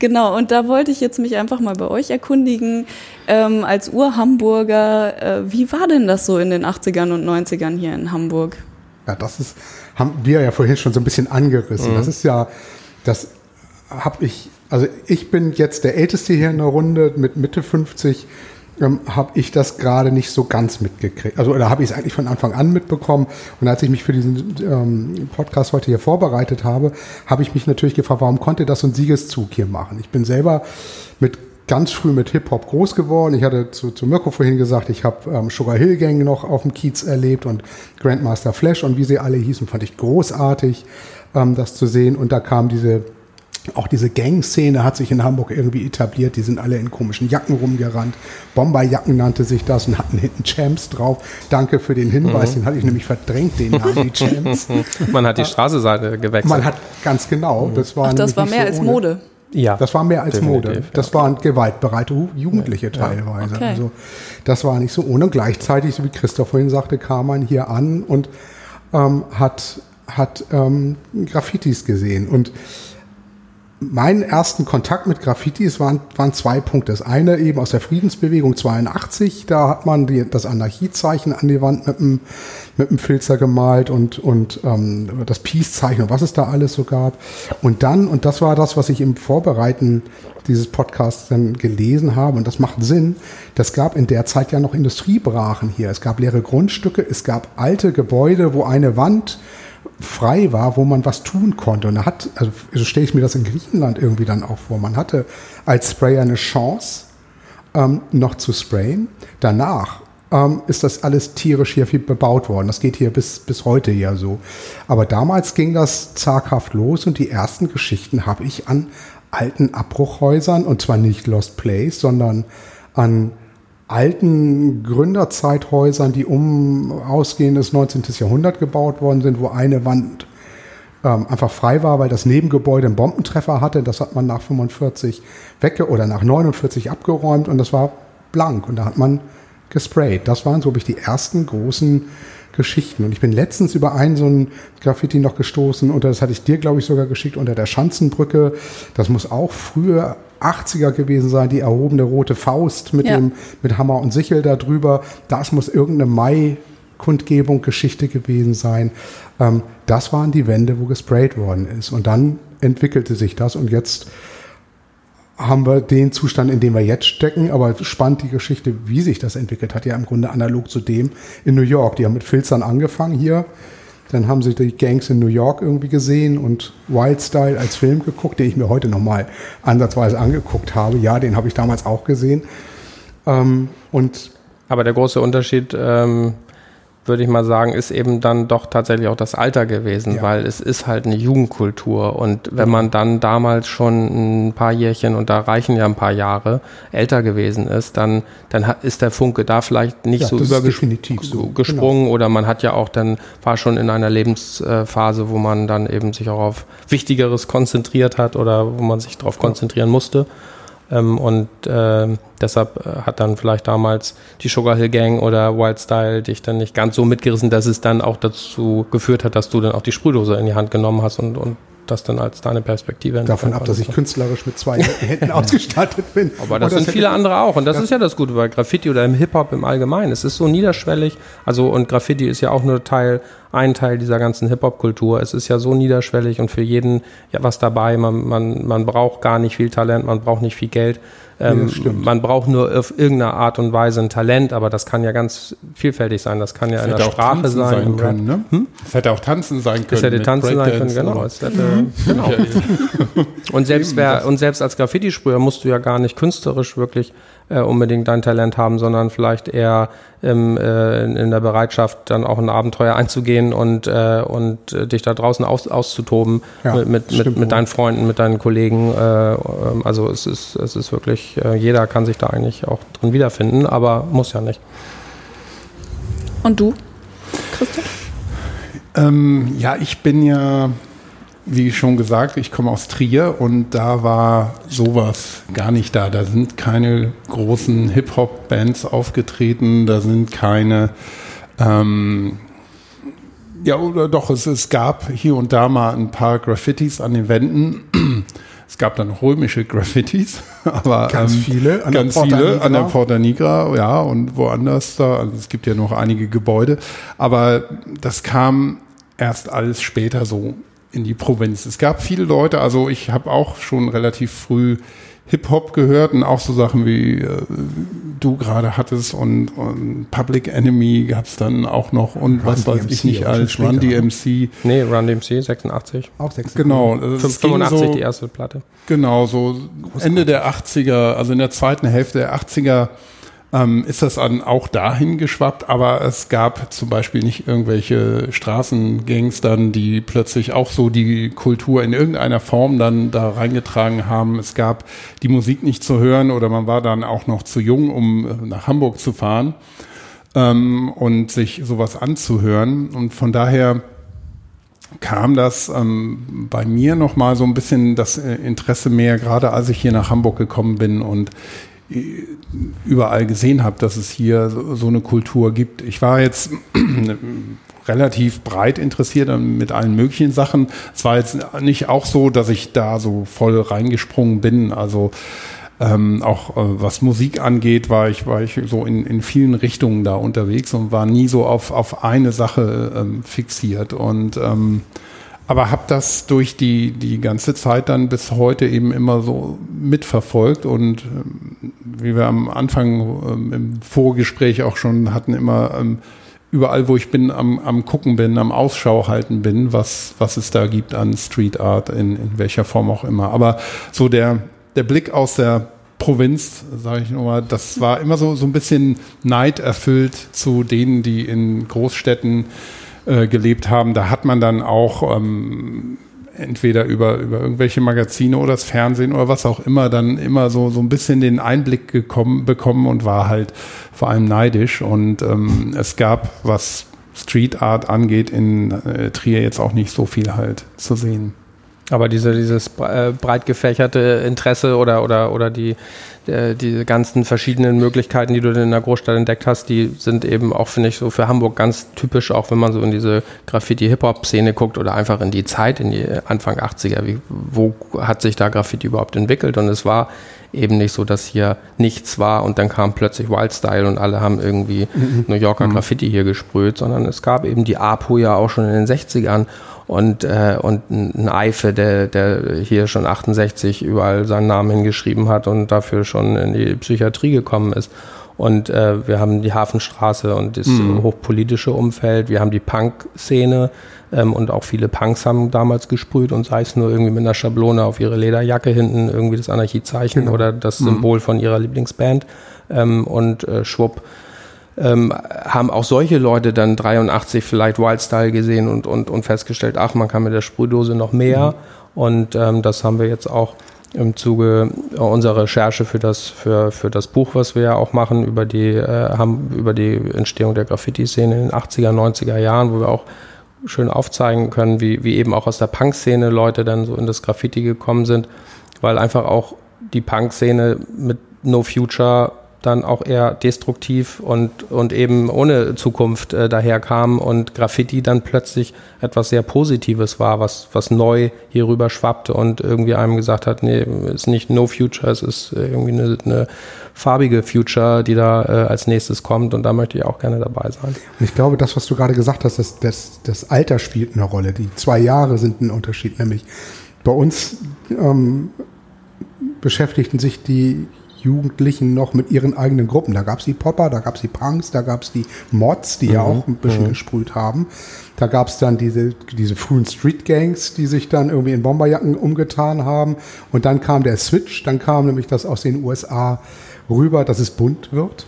Genau, und da wollte ich jetzt mich einfach mal bei euch erkundigen. Ähm, als Ur-Hamburger, äh, wie war denn das so in den 80ern und 90ern hier in Hamburg? Ja, das ist, haben wir ja vorhin schon so ein bisschen angerissen. Mhm. Das ist ja, das habe ich, also ich bin jetzt der Älteste hier in der Runde mit Mitte 50 ähm, habe ich das gerade nicht so ganz mitgekriegt. Also oder habe ich es eigentlich von Anfang an mitbekommen. Und als ich mich für diesen ähm, Podcast heute hier vorbereitet habe, habe ich mich natürlich gefragt, warum konnte das so ein Siegeszug hier machen? Ich bin selber mit ganz früh mit Hip-Hop groß geworden. Ich hatte zu, zu Mirko vorhin gesagt, ich habe ähm, Sugar Hill Gang noch auf dem Kiez erlebt und Grandmaster Flash und wie sie alle hießen, fand ich großartig, ähm, das zu sehen. Und da kam diese auch diese Gang-Szene hat sich in Hamburg irgendwie etabliert. Die sind alle in komischen Jacken rumgerannt. Bomberjacken nannte sich das und hatten hinten Champs drauf. Danke für den Hinweis, mhm. den hatte ich nämlich verdrängt, den Namen, die Champs. [LAUGHS] Man hat die Straßenseite gewechselt. Man hat, ganz genau. Das war, Ach, das war mehr so als ohne. Mode. Ja, das war mehr als Mode. Ja. Das waren gewaltbereite Jugendliche teilweise. Okay. Also das war nicht so ohne. Und gleichzeitig, so wie Christoph vorhin sagte, kam man hier an und ähm, hat, hat ähm, Graffitis gesehen. Und meinen ersten Kontakt mit Graffitis waren, waren zwei Punkte. Das eine eben aus der Friedensbewegung 82, da hat man die, das Anarchiezeichen an die Wand mit einem, mit einem Filzer gemalt und, und ähm, das Peace-Zeichen und was es da alles so gab. Und dann, und das war das, was ich im Vorbereiten dieses Podcasts dann gelesen habe, und das macht Sinn, das gab in der Zeit ja noch Industriebrachen hier. Es gab leere Grundstücke, es gab alte Gebäude, wo eine Wand frei war, wo man was tun konnte. Und er hat, also so stelle ich mir das in Griechenland irgendwie dann auch vor. Man hatte als Sprayer eine Chance, ähm, noch zu sprayen. Danach ähm, ist das alles tierisch hier viel bebaut worden. Das geht hier bis, bis heute ja so. Aber damals ging das zaghaft los und die ersten Geschichten habe ich an alten Abbruchhäusern und zwar nicht Lost Place, sondern an alten Gründerzeithäusern, die um ausgehendes 19. Jahrhundert gebaut worden sind, wo eine Wand ähm, einfach frei war, weil das Nebengebäude einen Bombentreffer hatte. Das hat man nach 45 wegge oder nach 49 abgeräumt und das war blank und da hat man gesprayt. Das waren so ich die ersten großen Geschichten. Und ich bin letztens über einen so ein Graffiti noch gestoßen und das hatte ich dir, glaube ich, sogar geschickt unter der Schanzenbrücke. Das muss auch früher 80er gewesen sein, die erhobene rote Faust mit ja. dem, mit Hammer und Sichel da drüber. Das muss irgendeine Mai Kundgebung, Geschichte gewesen sein. Ähm, das waren die Wände, wo gesprayt worden ist. Und dann entwickelte sich das und jetzt haben wir den Zustand, in dem wir jetzt stecken, aber spannend die Geschichte, wie sich das entwickelt hat, ja im Grunde analog zu dem in New York. Die haben mit Filzern angefangen hier, dann haben sie die Gangs in New York irgendwie gesehen und Wild Style als Film geguckt, den ich mir heute nochmal ansatzweise angeguckt habe. Ja, den habe ich damals auch gesehen. Ähm, und aber der große Unterschied ähm, würde ich mal sagen, ist eben dann doch tatsächlich auch das Alter gewesen, ja. weil es ist halt eine Jugendkultur. Und wenn man dann damals schon ein paar Jährchen, und da reichen ja ein paar Jahre, älter gewesen ist, dann, dann ist der Funke da vielleicht nicht ja, so übergesprungen. So. Genau. Oder man hat ja auch dann, war schon in einer Lebensphase, wo man dann eben sich auch auf Wichtigeres konzentriert hat oder wo man sich darauf konzentrieren musste. Ähm, und äh, deshalb hat dann vielleicht damals die Sugar Hill Gang oder Wild Style dich dann nicht ganz so mitgerissen, dass es dann auch dazu geführt hat, dass du dann auch die Sprühdose in die Hand genommen hast und, und das dann als deine Perspektive. Davon ab, dass ich künstlerisch mit zwei [LAUGHS] Händen ausgestattet bin. Aber das, das sind viele andere auch. Und das, das ist ja das Gute bei Graffiti oder im Hip-Hop im Allgemeinen. Es ist so niederschwellig. Also, und Graffiti ist ja auch nur Teil, ein Teil dieser ganzen Hip-Hop-Kultur. Es ist ja so niederschwellig und für jeden ja was dabei. Man, man, man braucht gar nicht viel Talent, man braucht nicht viel Geld. Ähm, ja, man braucht nur auf irgendeine Art und Weise ein Talent, aber das kann ja ganz vielfältig sein. Das kann ja das in der Sprache sein. sein können, ne? hm? Das hätte auch tanzen sein können. Das hätte tanzen sein können, genau. Hätte, mhm. genau. und, selbst wer, und selbst als Graffiti-Sprüher musst du ja gar nicht künstlerisch wirklich äh, unbedingt dein Talent haben, sondern vielleicht eher im, äh, in der Bereitschaft, dann auch ein Abenteuer einzugehen und, äh, und äh, dich da draußen aus, auszutoben ja, mit, mit, mit, mit, deinen Freunden, mit deinen Kollegen. Äh, ähm, also es ist, es ist wirklich, äh, jeder kann sich da eigentlich auch drin wiederfinden, aber muss ja nicht. Und du, Christoph? Ähm, ja, ich bin ja wie schon gesagt, ich komme aus Trier und da war sowas gar nicht da. Da sind keine großen Hip-Hop-Bands aufgetreten, da sind keine, ähm, ja, oder doch, es, es gab hier und da mal ein paar Graffitis an den Wänden. [CLEARS THROAT] Es gab dann römische Graffitis, [LAUGHS] aber ganz ähm, viele, an ganz viele an der Porta Nigra, ja, und woanders da. Also es gibt ja noch einige Gebäude, aber das kam erst alles später so in die Provinz. Es gab viele Leute, also ich habe auch schon relativ früh Hip-Hop gehört und auch so Sachen wie äh, du gerade hattest und, und Public Enemy gab es dann auch noch und Run was weiß ich nicht als Run DMC. Nee, Run DMC 86. Auch 86. Genau. 85 so, die erste Platte. Genau, so Ende der 80er, also in der zweiten Hälfte der 80er ähm, ist das dann auch dahin geschwappt, aber es gab zum Beispiel nicht irgendwelche Straßengangs dann, die plötzlich auch so die Kultur in irgendeiner Form dann da reingetragen haben. Es gab die Musik nicht zu hören oder man war dann auch noch zu jung, um äh, nach Hamburg zu fahren ähm, und sich sowas anzuhören. Und von daher kam das ähm, bei mir nochmal so ein bisschen das äh, Interesse mehr, gerade als ich hier nach Hamburg gekommen bin und überall gesehen habe, dass es hier so, so eine Kultur gibt. Ich war jetzt [CLEARS THROAT] relativ breit interessiert mit allen möglichen Sachen. Es war jetzt nicht auch so, dass ich da so voll reingesprungen bin. Also ähm, auch äh, was Musik angeht, war ich, war ich so in, in vielen Richtungen da unterwegs und war nie so auf, auf eine Sache ähm, fixiert. Und ähm, aber habe das durch die, die ganze Zeit dann bis heute eben immer so mitverfolgt und ähm, wie wir am Anfang ähm, im Vorgespräch auch schon hatten, immer ähm, überall, wo ich bin, am, am Gucken bin, am Ausschau halten bin, was, was es da gibt an Street Art, in, in welcher Form auch immer. Aber so der, der Blick aus der Provinz, sage ich nochmal, das war immer so, so ein bisschen neiderfüllt zu denen, die in Großstädten äh, gelebt haben, da hat man dann auch ähm, entweder über, über irgendwelche Magazine oder das Fernsehen oder was auch immer dann immer so, so ein bisschen den Einblick gekommen, bekommen und war halt vor allem neidisch. Und ähm, es gab, was Street Art angeht, in äh, Trier jetzt auch nicht so viel halt zu sehen. Aber diese, dieses äh, breit gefächerte Interesse oder, oder, oder die, äh, die ganzen verschiedenen Möglichkeiten, die du in der Großstadt entdeckt hast, die sind eben auch, finde ich, so für Hamburg ganz typisch, auch wenn man so in diese Graffiti-Hip-Hop-Szene guckt oder einfach in die Zeit, in die Anfang 80er. Wie, wo hat sich da Graffiti überhaupt entwickelt? Und es war eben nicht so, dass hier nichts war und dann kam plötzlich Wildstyle und alle haben irgendwie mhm. New Yorker mhm. Graffiti hier gesprüht, sondern es gab eben die APO ja auch schon in den 60ern und, äh, und ein Eife, der, der hier schon 68 überall seinen Namen hingeschrieben hat und dafür schon in die Psychiatrie gekommen ist. Und äh, wir haben die Hafenstraße und das mhm. hochpolitische Umfeld. Wir haben die Punk-Szene ähm, und auch viele Punks haben damals gesprüht und sei es nur irgendwie mit einer Schablone auf ihre Lederjacke hinten irgendwie das Anarchiezeichen genau. oder das mhm. Symbol von ihrer Lieblingsband. Ähm, und äh, schwupp ähm, haben auch solche Leute dann 83 vielleicht Wildstyle gesehen und, und, und festgestellt, ach, man kann mit der Sprühdose noch mehr. Mhm. Und ähm, das haben wir jetzt auch im Zuge unserer Recherche für das, für, für das Buch, was wir ja auch machen, über die, äh, haben, über die Entstehung der Graffiti-Szene in den 80er, 90er Jahren, wo wir auch schön aufzeigen können, wie, wie eben auch aus der Punk-Szene Leute dann so in das Graffiti gekommen sind, weil einfach auch die Punk-Szene mit No Future dann auch eher destruktiv und, und eben ohne Zukunft äh, daherkam und Graffiti dann plötzlich etwas sehr Positives war, was, was neu hier rüber schwappte und irgendwie einem gesagt hat, nee, ist nicht No Future, es ist irgendwie eine, eine farbige Future, die da äh, als nächstes kommt und da möchte ich auch gerne dabei sein. Und ich glaube, das, was du gerade gesagt hast, das, das, das Alter spielt eine Rolle. Die zwei Jahre sind ein Unterschied, nämlich bei uns ähm, beschäftigten sich die Jugendlichen noch mit ihren eigenen Gruppen. Da gab es die Popper, da gab es die Punks, da gab es die Mods, die mhm. ja auch ein bisschen mhm. gesprüht haben. Da gab es dann diese, diese frühen Street Gangs, die sich dann irgendwie in Bomberjacken umgetan haben. Und dann kam der Switch, dann kam nämlich das aus den USA rüber, dass es bunt wird.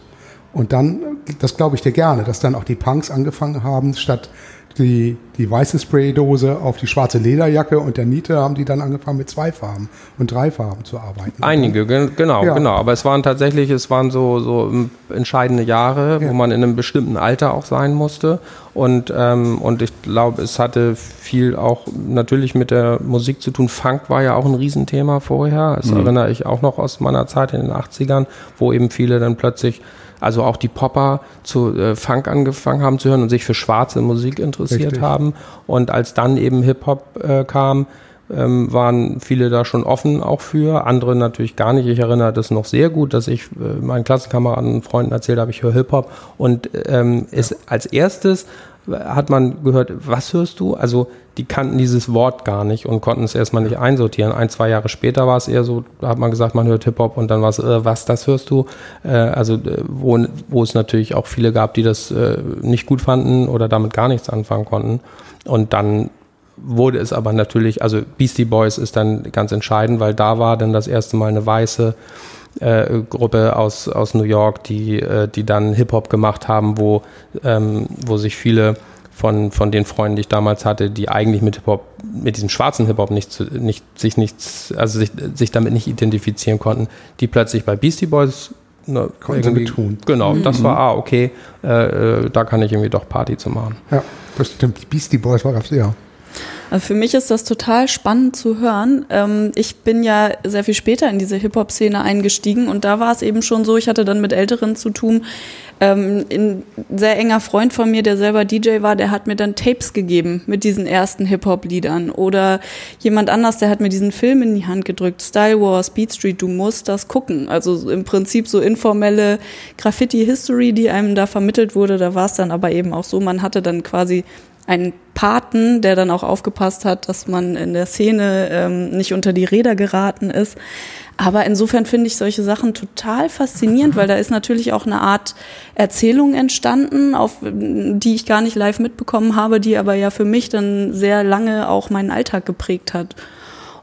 Und dann, das glaube ich dir gerne, dass dann auch die Punks angefangen haben, statt die, die weiße Spraydose auf die schwarze Lederjacke und der Niete haben die dann angefangen mit zwei Farben und drei Farben zu arbeiten. Einige, genau, ja. genau. Aber es waren tatsächlich, es waren so, so entscheidende Jahre, ja. wo man in einem bestimmten Alter auch sein musste. Und, ähm, und ich glaube, es hatte viel auch natürlich mit der Musik zu tun. Funk war ja auch ein Riesenthema vorher. Das mhm. erinnere ich auch noch aus meiner Zeit in den 80ern, wo eben viele dann plötzlich also auch die Popper zu äh, Funk angefangen haben zu hören und sich für schwarze Musik interessiert Richtig. haben. Und als dann eben Hip-Hop äh, kam, ähm, waren viele da schon offen auch für, andere natürlich gar nicht. Ich erinnere das noch sehr gut, dass ich äh, meinen Klassenkameraden und Freunden erzählt habe, ich höre Hip-Hop und ähm, ja. ist als erstes hat man gehört, was hörst du? Also die kannten dieses Wort gar nicht und konnten es erstmal nicht einsortieren. Ein, zwei Jahre später war es eher so, da hat man gesagt, man hört Hip-Hop und dann war es, äh, was, das hörst du? Äh, also äh, wo, wo es natürlich auch viele gab, die das äh, nicht gut fanden oder damit gar nichts anfangen konnten. Und dann wurde es aber natürlich, also Beastie Boys ist dann ganz entscheidend, weil da war dann das erste Mal eine weiße äh, Gruppe aus, aus New York, die, äh, die dann Hip-Hop gemacht haben, wo, ähm, wo sich viele von, von den Freunden, die ich damals hatte, die eigentlich mit Hip-Hop, mit diesem schwarzen Hip-Hop nicht, nicht, sich nichts, also sich, sich damit nicht identifizieren konnten, die plötzlich bei Beastie Boys ne, irgendwie tun. Genau, mhm. das war, ah, okay, äh, äh, da kann ich irgendwie doch Party zu machen. Ja, das stimmt. Beastie Boys war ja. Also für mich ist das total spannend zu hören. Ähm, ich bin ja sehr viel später in diese Hip-Hop-Szene eingestiegen und da war es eben schon so, ich hatte dann mit Älteren zu tun. Ähm, ein sehr enger Freund von mir, der selber DJ war, der hat mir dann Tapes gegeben mit diesen ersten Hip-Hop-Liedern. Oder jemand anders, der hat mir diesen Film in die Hand gedrückt, Style Wars, Beat Street, du musst das gucken. Also im Prinzip so informelle Graffiti-History, die einem da vermittelt wurde. Da war es dann aber eben auch so, man hatte dann quasi einen Paten, der dann auch aufgepasst hat, dass man in der Szene ähm, nicht unter die Räder geraten ist. Aber insofern finde ich solche Sachen total faszinierend, weil da ist natürlich auch eine Art Erzählung entstanden, auf die ich gar nicht live mitbekommen habe, die aber ja für mich dann sehr lange auch meinen Alltag geprägt hat.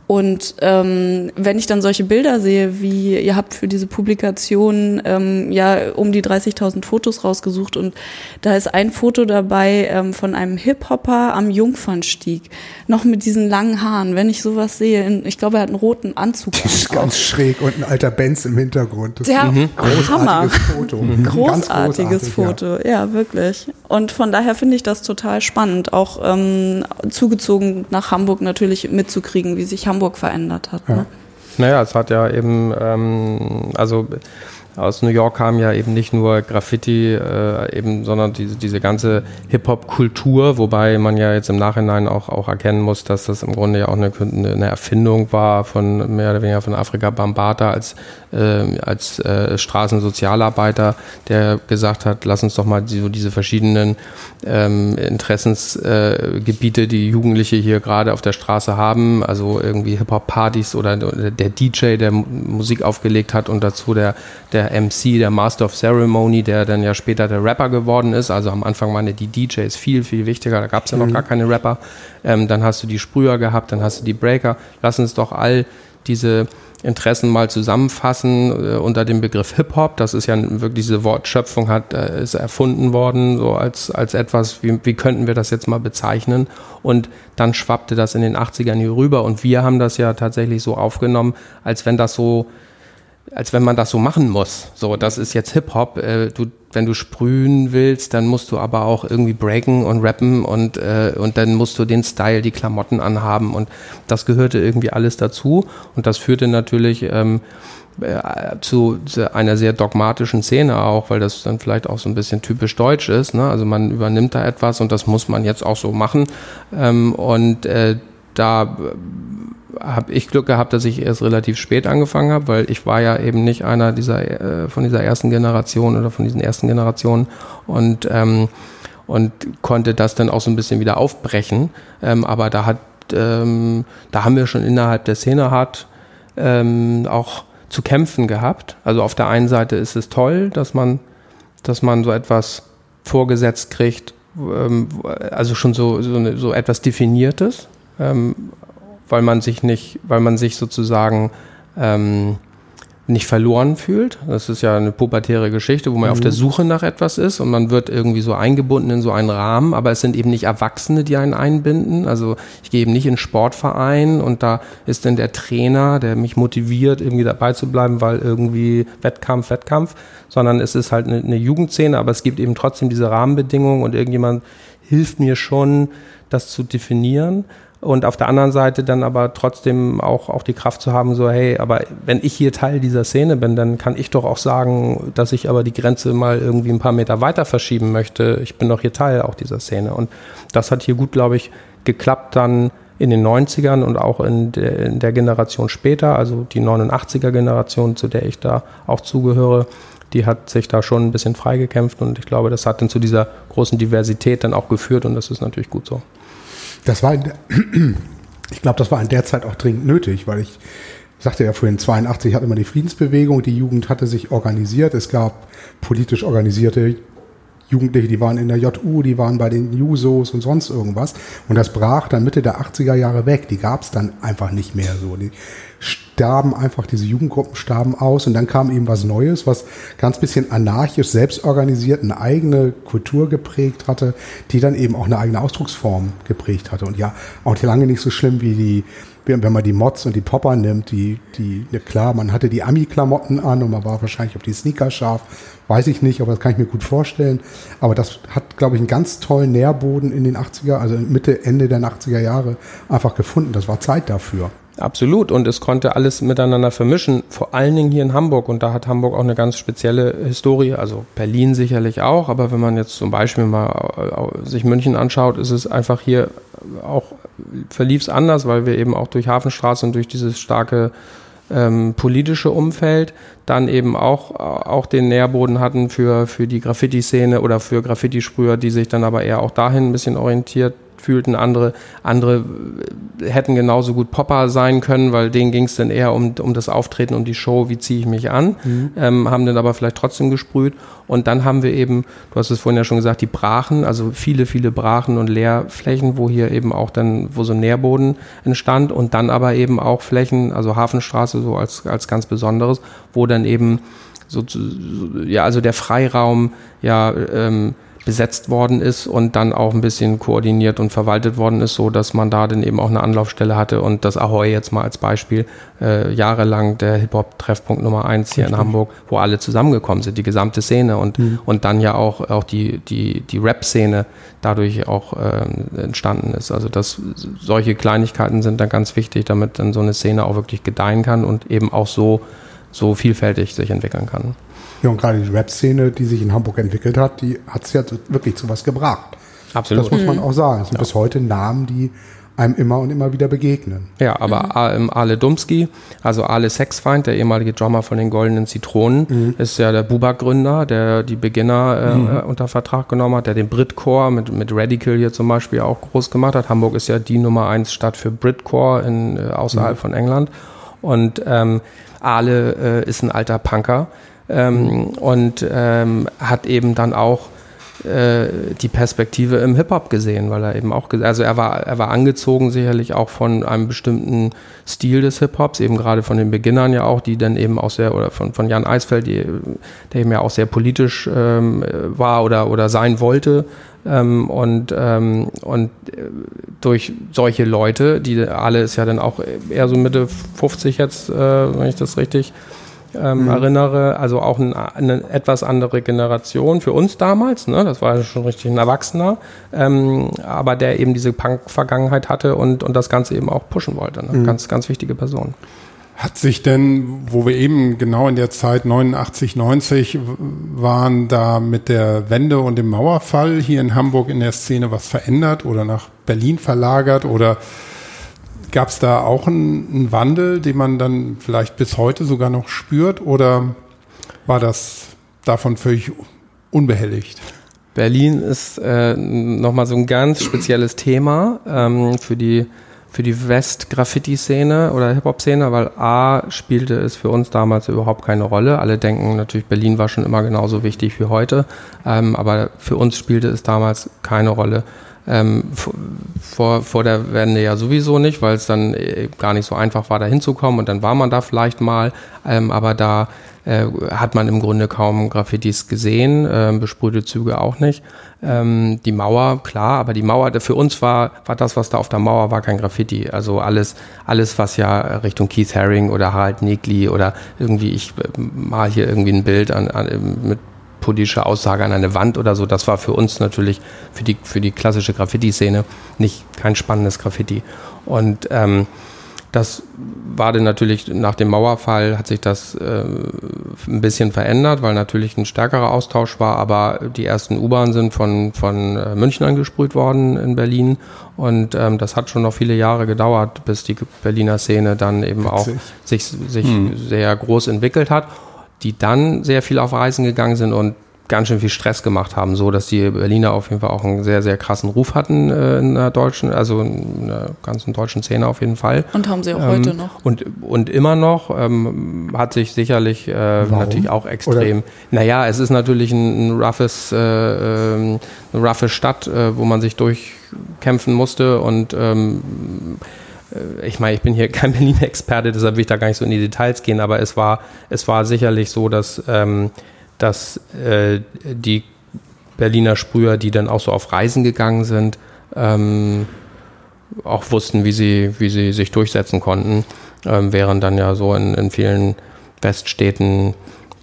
Und ähm, wenn ich dann solche Bilder sehe, wie ihr habt für diese Publikation ähm, ja um die 30.000 Fotos rausgesucht und da ist ein Foto dabei ähm, von einem Hip-Hopper am Jungfernstieg, noch mit diesen langen Haaren. Wenn ich sowas sehe, in, ich glaube, er hat einen roten Anzug. Das ist ganz schräg und ein alter Benz im Hintergrund. Das ja, mhm. großartiges Hammer. Foto. Mhm. Großartiges großartig, Foto, ja. ja. wirklich. Und von daher finde ich das total spannend, auch ähm, zugezogen nach Hamburg natürlich mitzukriegen, wie sich Hamburg Hamburg verändert hat. Ja. Ne? Naja, es hat ja eben, ähm, also aus New York kam ja eben nicht nur Graffiti, äh, eben, sondern diese, diese ganze Hip-Hop-Kultur, wobei man ja jetzt im Nachhinein auch, auch erkennen muss, dass das im Grunde ja auch eine, eine Erfindung war von mehr oder weniger von Afrika Bambata als, äh, als äh, Straßensozialarbeiter, der gesagt hat, lass uns doch mal so diese verschiedenen ähm, Interessensgebiete, die Jugendliche hier gerade auf der Straße haben, also irgendwie Hip-Hop-Partys oder der DJ, der Musik aufgelegt hat und dazu der, der der MC, der Master of Ceremony, der dann ja später der Rapper geworden ist. Also am Anfang waren ja die DJs viel, viel wichtiger. Da gab es ja noch mhm. gar keine Rapper. Ähm, dann hast du die Sprüher gehabt, dann hast du die Breaker. Lass uns doch all diese Interessen mal zusammenfassen äh, unter dem Begriff Hip-Hop. Das ist ja wirklich diese Wortschöpfung hat, äh, ist erfunden worden, so als, als etwas, wie, wie könnten wir das jetzt mal bezeichnen? Und dann schwappte das in den 80ern hier rüber und wir haben das ja tatsächlich so aufgenommen, als wenn das so als wenn man das so machen muss. So, das ist jetzt Hip-Hop. Äh, du, wenn du sprühen willst, dann musst du aber auch irgendwie breaken und rappen und, äh, und dann musst du den Style, die Klamotten anhaben und das gehörte irgendwie alles dazu und das führte natürlich ähm, äh, zu einer sehr dogmatischen Szene auch, weil das dann vielleicht auch so ein bisschen typisch deutsch ist. Ne? Also man übernimmt da etwas und das muss man jetzt auch so machen ähm, und äh, da habe ich Glück gehabt, dass ich erst relativ spät angefangen habe, weil ich war ja eben nicht einer dieser äh, von dieser ersten Generation oder von diesen ersten Generationen und ähm, und konnte das dann auch so ein bisschen wieder aufbrechen. Ähm, aber da hat ähm, da haben wir schon innerhalb der Szene hart ähm, auch zu kämpfen gehabt. Also auf der einen Seite ist es toll, dass man dass man so etwas vorgesetzt kriegt, ähm, also schon so, so, so etwas Definiertes, ähm, weil man sich nicht, weil man sich sozusagen ähm, nicht verloren fühlt. Das ist ja eine pubertäre Geschichte, wo man mhm. auf der Suche nach etwas ist und man wird irgendwie so eingebunden in so einen Rahmen, aber es sind eben nicht Erwachsene, die einen einbinden. Also ich gehe eben nicht in Sportverein und da ist dann der Trainer, der mich motiviert, irgendwie dabei zu bleiben, weil irgendwie Wettkampf, Wettkampf, sondern es ist halt eine, eine Jugendszene, aber es gibt eben trotzdem diese Rahmenbedingungen und irgendjemand hilft mir schon, das zu definieren und auf der anderen Seite dann aber trotzdem auch, auch die Kraft zu haben, so, hey, aber wenn ich hier Teil dieser Szene bin, dann kann ich doch auch sagen, dass ich aber die Grenze mal irgendwie ein paar Meter weiter verschieben möchte. Ich bin doch hier Teil auch dieser Szene. Und das hat hier gut, glaube ich, geklappt dann in den 90ern und auch in der, in der Generation später, also die 89er Generation, zu der ich da auch zugehöre, die hat sich da schon ein bisschen freigekämpft und ich glaube, das hat dann zu dieser großen Diversität dann auch geführt und das ist natürlich gut so. Das war, [CLEARS THROAT] ich glaube, das war in der Zeit auch dringend nötig, weil ich sagte ja vorhin, 82 hatte man die Friedensbewegung, die Jugend hatte sich organisiert, es gab politisch organisierte Jugendliche, die waren in der JU, die waren bei den Jusos und sonst irgendwas. Und das brach dann Mitte der 80er Jahre weg. Die gab es dann einfach nicht mehr so. Die starben einfach, diese Jugendgruppen starben aus und dann kam eben was Neues, was ganz bisschen anarchisch, selbstorganisiert, eine eigene Kultur geprägt hatte, die dann eben auch eine eigene Ausdrucksform geprägt hatte. Und ja, auch lange nicht so schlimm wie die wenn man die Mods und die Popper nimmt, die, die, ja klar, man hatte die Ami-Klamotten an und man war wahrscheinlich auf die Sneaker scharf, weiß ich nicht, aber das kann ich mir gut vorstellen. Aber das hat, glaube ich, einen ganz tollen Nährboden in den 80er, also Mitte, Ende der 80er Jahre einfach gefunden. Das war Zeit dafür. Absolut. Und es konnte alles miteinander vermischen, vor allen Dingen hier in Hamburg. Und da hat Hamburg auch eine ganz spezielle Historie, also Berlin sicherlich auch. Aber wenn man jetzt zum Beispiel mal äh, sich München anschaut, ist es einfach hier auch, verlief es anders, weil wir eben auch durch Hafenstraße und durch dieses starke ähm, politische Umfeld dann eben auch, auch den Nährboden hatten für, für die Graffiti-Szene oder für Graffiti-Sprüher, die sich dann aber eher auch dahin ein bisschen orientiert fühlten. Andere, andere hätten genauso gut Popper sein können, weil denen ging es dann eher um, um das Auftreten, um die Show, wie ziehe ich mich an, mhm. ähm, haben dann aber vielleicht trotzdem gesprüht. Und dann haben wir eben, du hast es vorhin ja schon gesagt, die Brachen, also viele, viele Brachen und Leerflächen, wo hier eben auch dann, wo so ein Nährboden entstand und dann aber eben auch Flächen, also Hafenstraße so als, als ganz besonderes, wo dann eben so, ja, also der Freiraum ja ähm, besetzt worden ist und dann auch ein bisschen koordiniert und verwaltet worden ist, so dass man da dann eben auch eine Anlaufstelle hatte und das Ahoy jetzt mal als Beispiel äh, jahrelang der Hip-Hop-Treffpunkt Nummer eins hier Richtig. in Hamburg, wo alle zusammengekommen sind, die gesamte Szene und, mhm. und dann ja auch, auch die, die, die Rap-Szene dadurch auch äh, entstanden ist. Also dass solche Kleinigkeiten sind dann ganz wichtig, damit dann so eine Szene auch wirklich gedeihen kann und eben auch so, so vielfältig sich entwickeln kann. Ja, und gerade die Rap-Szene, die sich in Hamburg entwickelt hat, die hat es ja wirklich zu was gebracht. Absolut. Das muss man mhm. auch sagen. Es sind ja. bis heute Namen, die einem immer und immer wieder begegnen. Ja, aber mhm. Ale Dumski, also Ale Sexfeind, der ehemalige Drummer von den Goldenen Zitronen, mhm. ist ja der Bubak-Gründer, der die Beginner äh, mhm. unter Vertrag genommen hat, der den Britcore mit, mit Radical hier zum Beispiel auch groß gemacht hat. Hamburg ist ja die Nummer eins Stadt für Britcore in, äh, außerhalb mhm. von England. Und ähm, Ale äh, ist ein alter Punker, ähm, und ähm, hat eben dann auch äh, die Perspektive im Hip-Hop gesehen, weil er eben auch, also er war, er war angezogen sicherlich auch von einem bestimmten Stil des Hip-Hops, eben gerade von den Beginnern ja auch, die dann eben auch sehr, oder von, von Jan Eisfeld, die, der eben ja auch sehr politisch ähm, war oder, oder sein wollte. Ähm, und, ähm, und durch solche Leute, die alle ist ja dann auch eher so Mitte 50 jetzt, äh, wenn ich das richtig ähm, mhm. erinnere. Also auch ein, eine etwas andere Generation für uns damals. Ne? Das war schon richtig ein Erwachsener, ähm, aber der eben diese Punk-Vergangenheit hatte und, und das Ganze eben auch pushen wollte. Ne? Mhm. Ganz, ganz wichtige Person. Hat sich denn, wo wir eben genau in der Zeit 89, 90 waren, da mit der Wende und dem Mauerfall hier in Hamburg in der Szene was verändert oder nach Berlin verlagert oder Gab es da auch einen, einen, Wandel, den man dann vielleicht bis heute sogar noch spürt oder war das davon völlig unbehelligt? Berlin ist äh, nochmal so ein ganz spezielles Thema ähm, für die für die West-Graffiti-Szene oder Hip-Hop-Szene, weil A spielte es für uns damals überhaupt keine Rolle. Alle denken natürlich, Berlin war schon immer genauso wichtig wie heute, ähm, aber für uns spielte es damals keine Rolle. Ähm, vor, vor der Wende ja sowieso nicht, weil es dann äh, gar nicht so einfach war, da hinzukommen und dann war man da vielleicht mal, ähm, aber da äh, hat man im Grunde kaum Graffitis gesehen, äh, besprühte Züge auch nicht. Ähm, die Mauer, klar, aber die Mauer, für uns war, war das, was da auf der Mauer war, kein Graffiti. Also alles, alles, was ja Richtung Keith Haring oder Harald Negli oder irgendwie, ich äh, mal hier irgendwie ein Bild an, an mit politische Aussage an eine Wand oder so. Das war für uns natürlich, für die, für die klassische Graffiti-Szene, nicht kein spannendes Graffiti. Und ähm, das war dann natürlich nach dem Mauerfall hat sich das äh, ein bisschen verändert, weil natürlich ein stärkerer Austausch war, aber die ersten U-Bahnen sind von, von äh, München angesprüht worden in Berlin und ähm, das hat schon noch viele Jahre gedauert, bis die Berliner Szene dann eben Witzig. auch sich, sich hm. sehr groß entwickelt hat die dann sehr viel auf Reisen gegangen sind und ganz schön viel Stress gemacht haben, so dass die Berliner auf jeden Fall auch einen sehr, sehr krassen Ruf hatten äh, in der deutschen, also in der ganzen deutschen Szene auf jeden Fall. Und haben sie auch ähm, heute noch. Und, und immer noch ähm, hat sich sicherlich äh, natürlich auch extrem. Oder? Naja, es ist natürlich ein, ein roughes, äh, ähm, eine roughe Stadt, äh, wo man sich durchkämpfen musste und ähm, äh, ich meine, ich bin hier [LAUGHS] kein Berlin-Experte, deshalb will ich da gar nicht so in die Details gehen, aber es war, es war sicherlich so, dass, ähm, dass äh, die Berliner Sprüher, die dann auch so auf Reisen gegangen sind, ähm, auch wussten, wie sie, wie sie sich durchsetzen konnten, ähm, während dann ja so in, in vielen Weststädten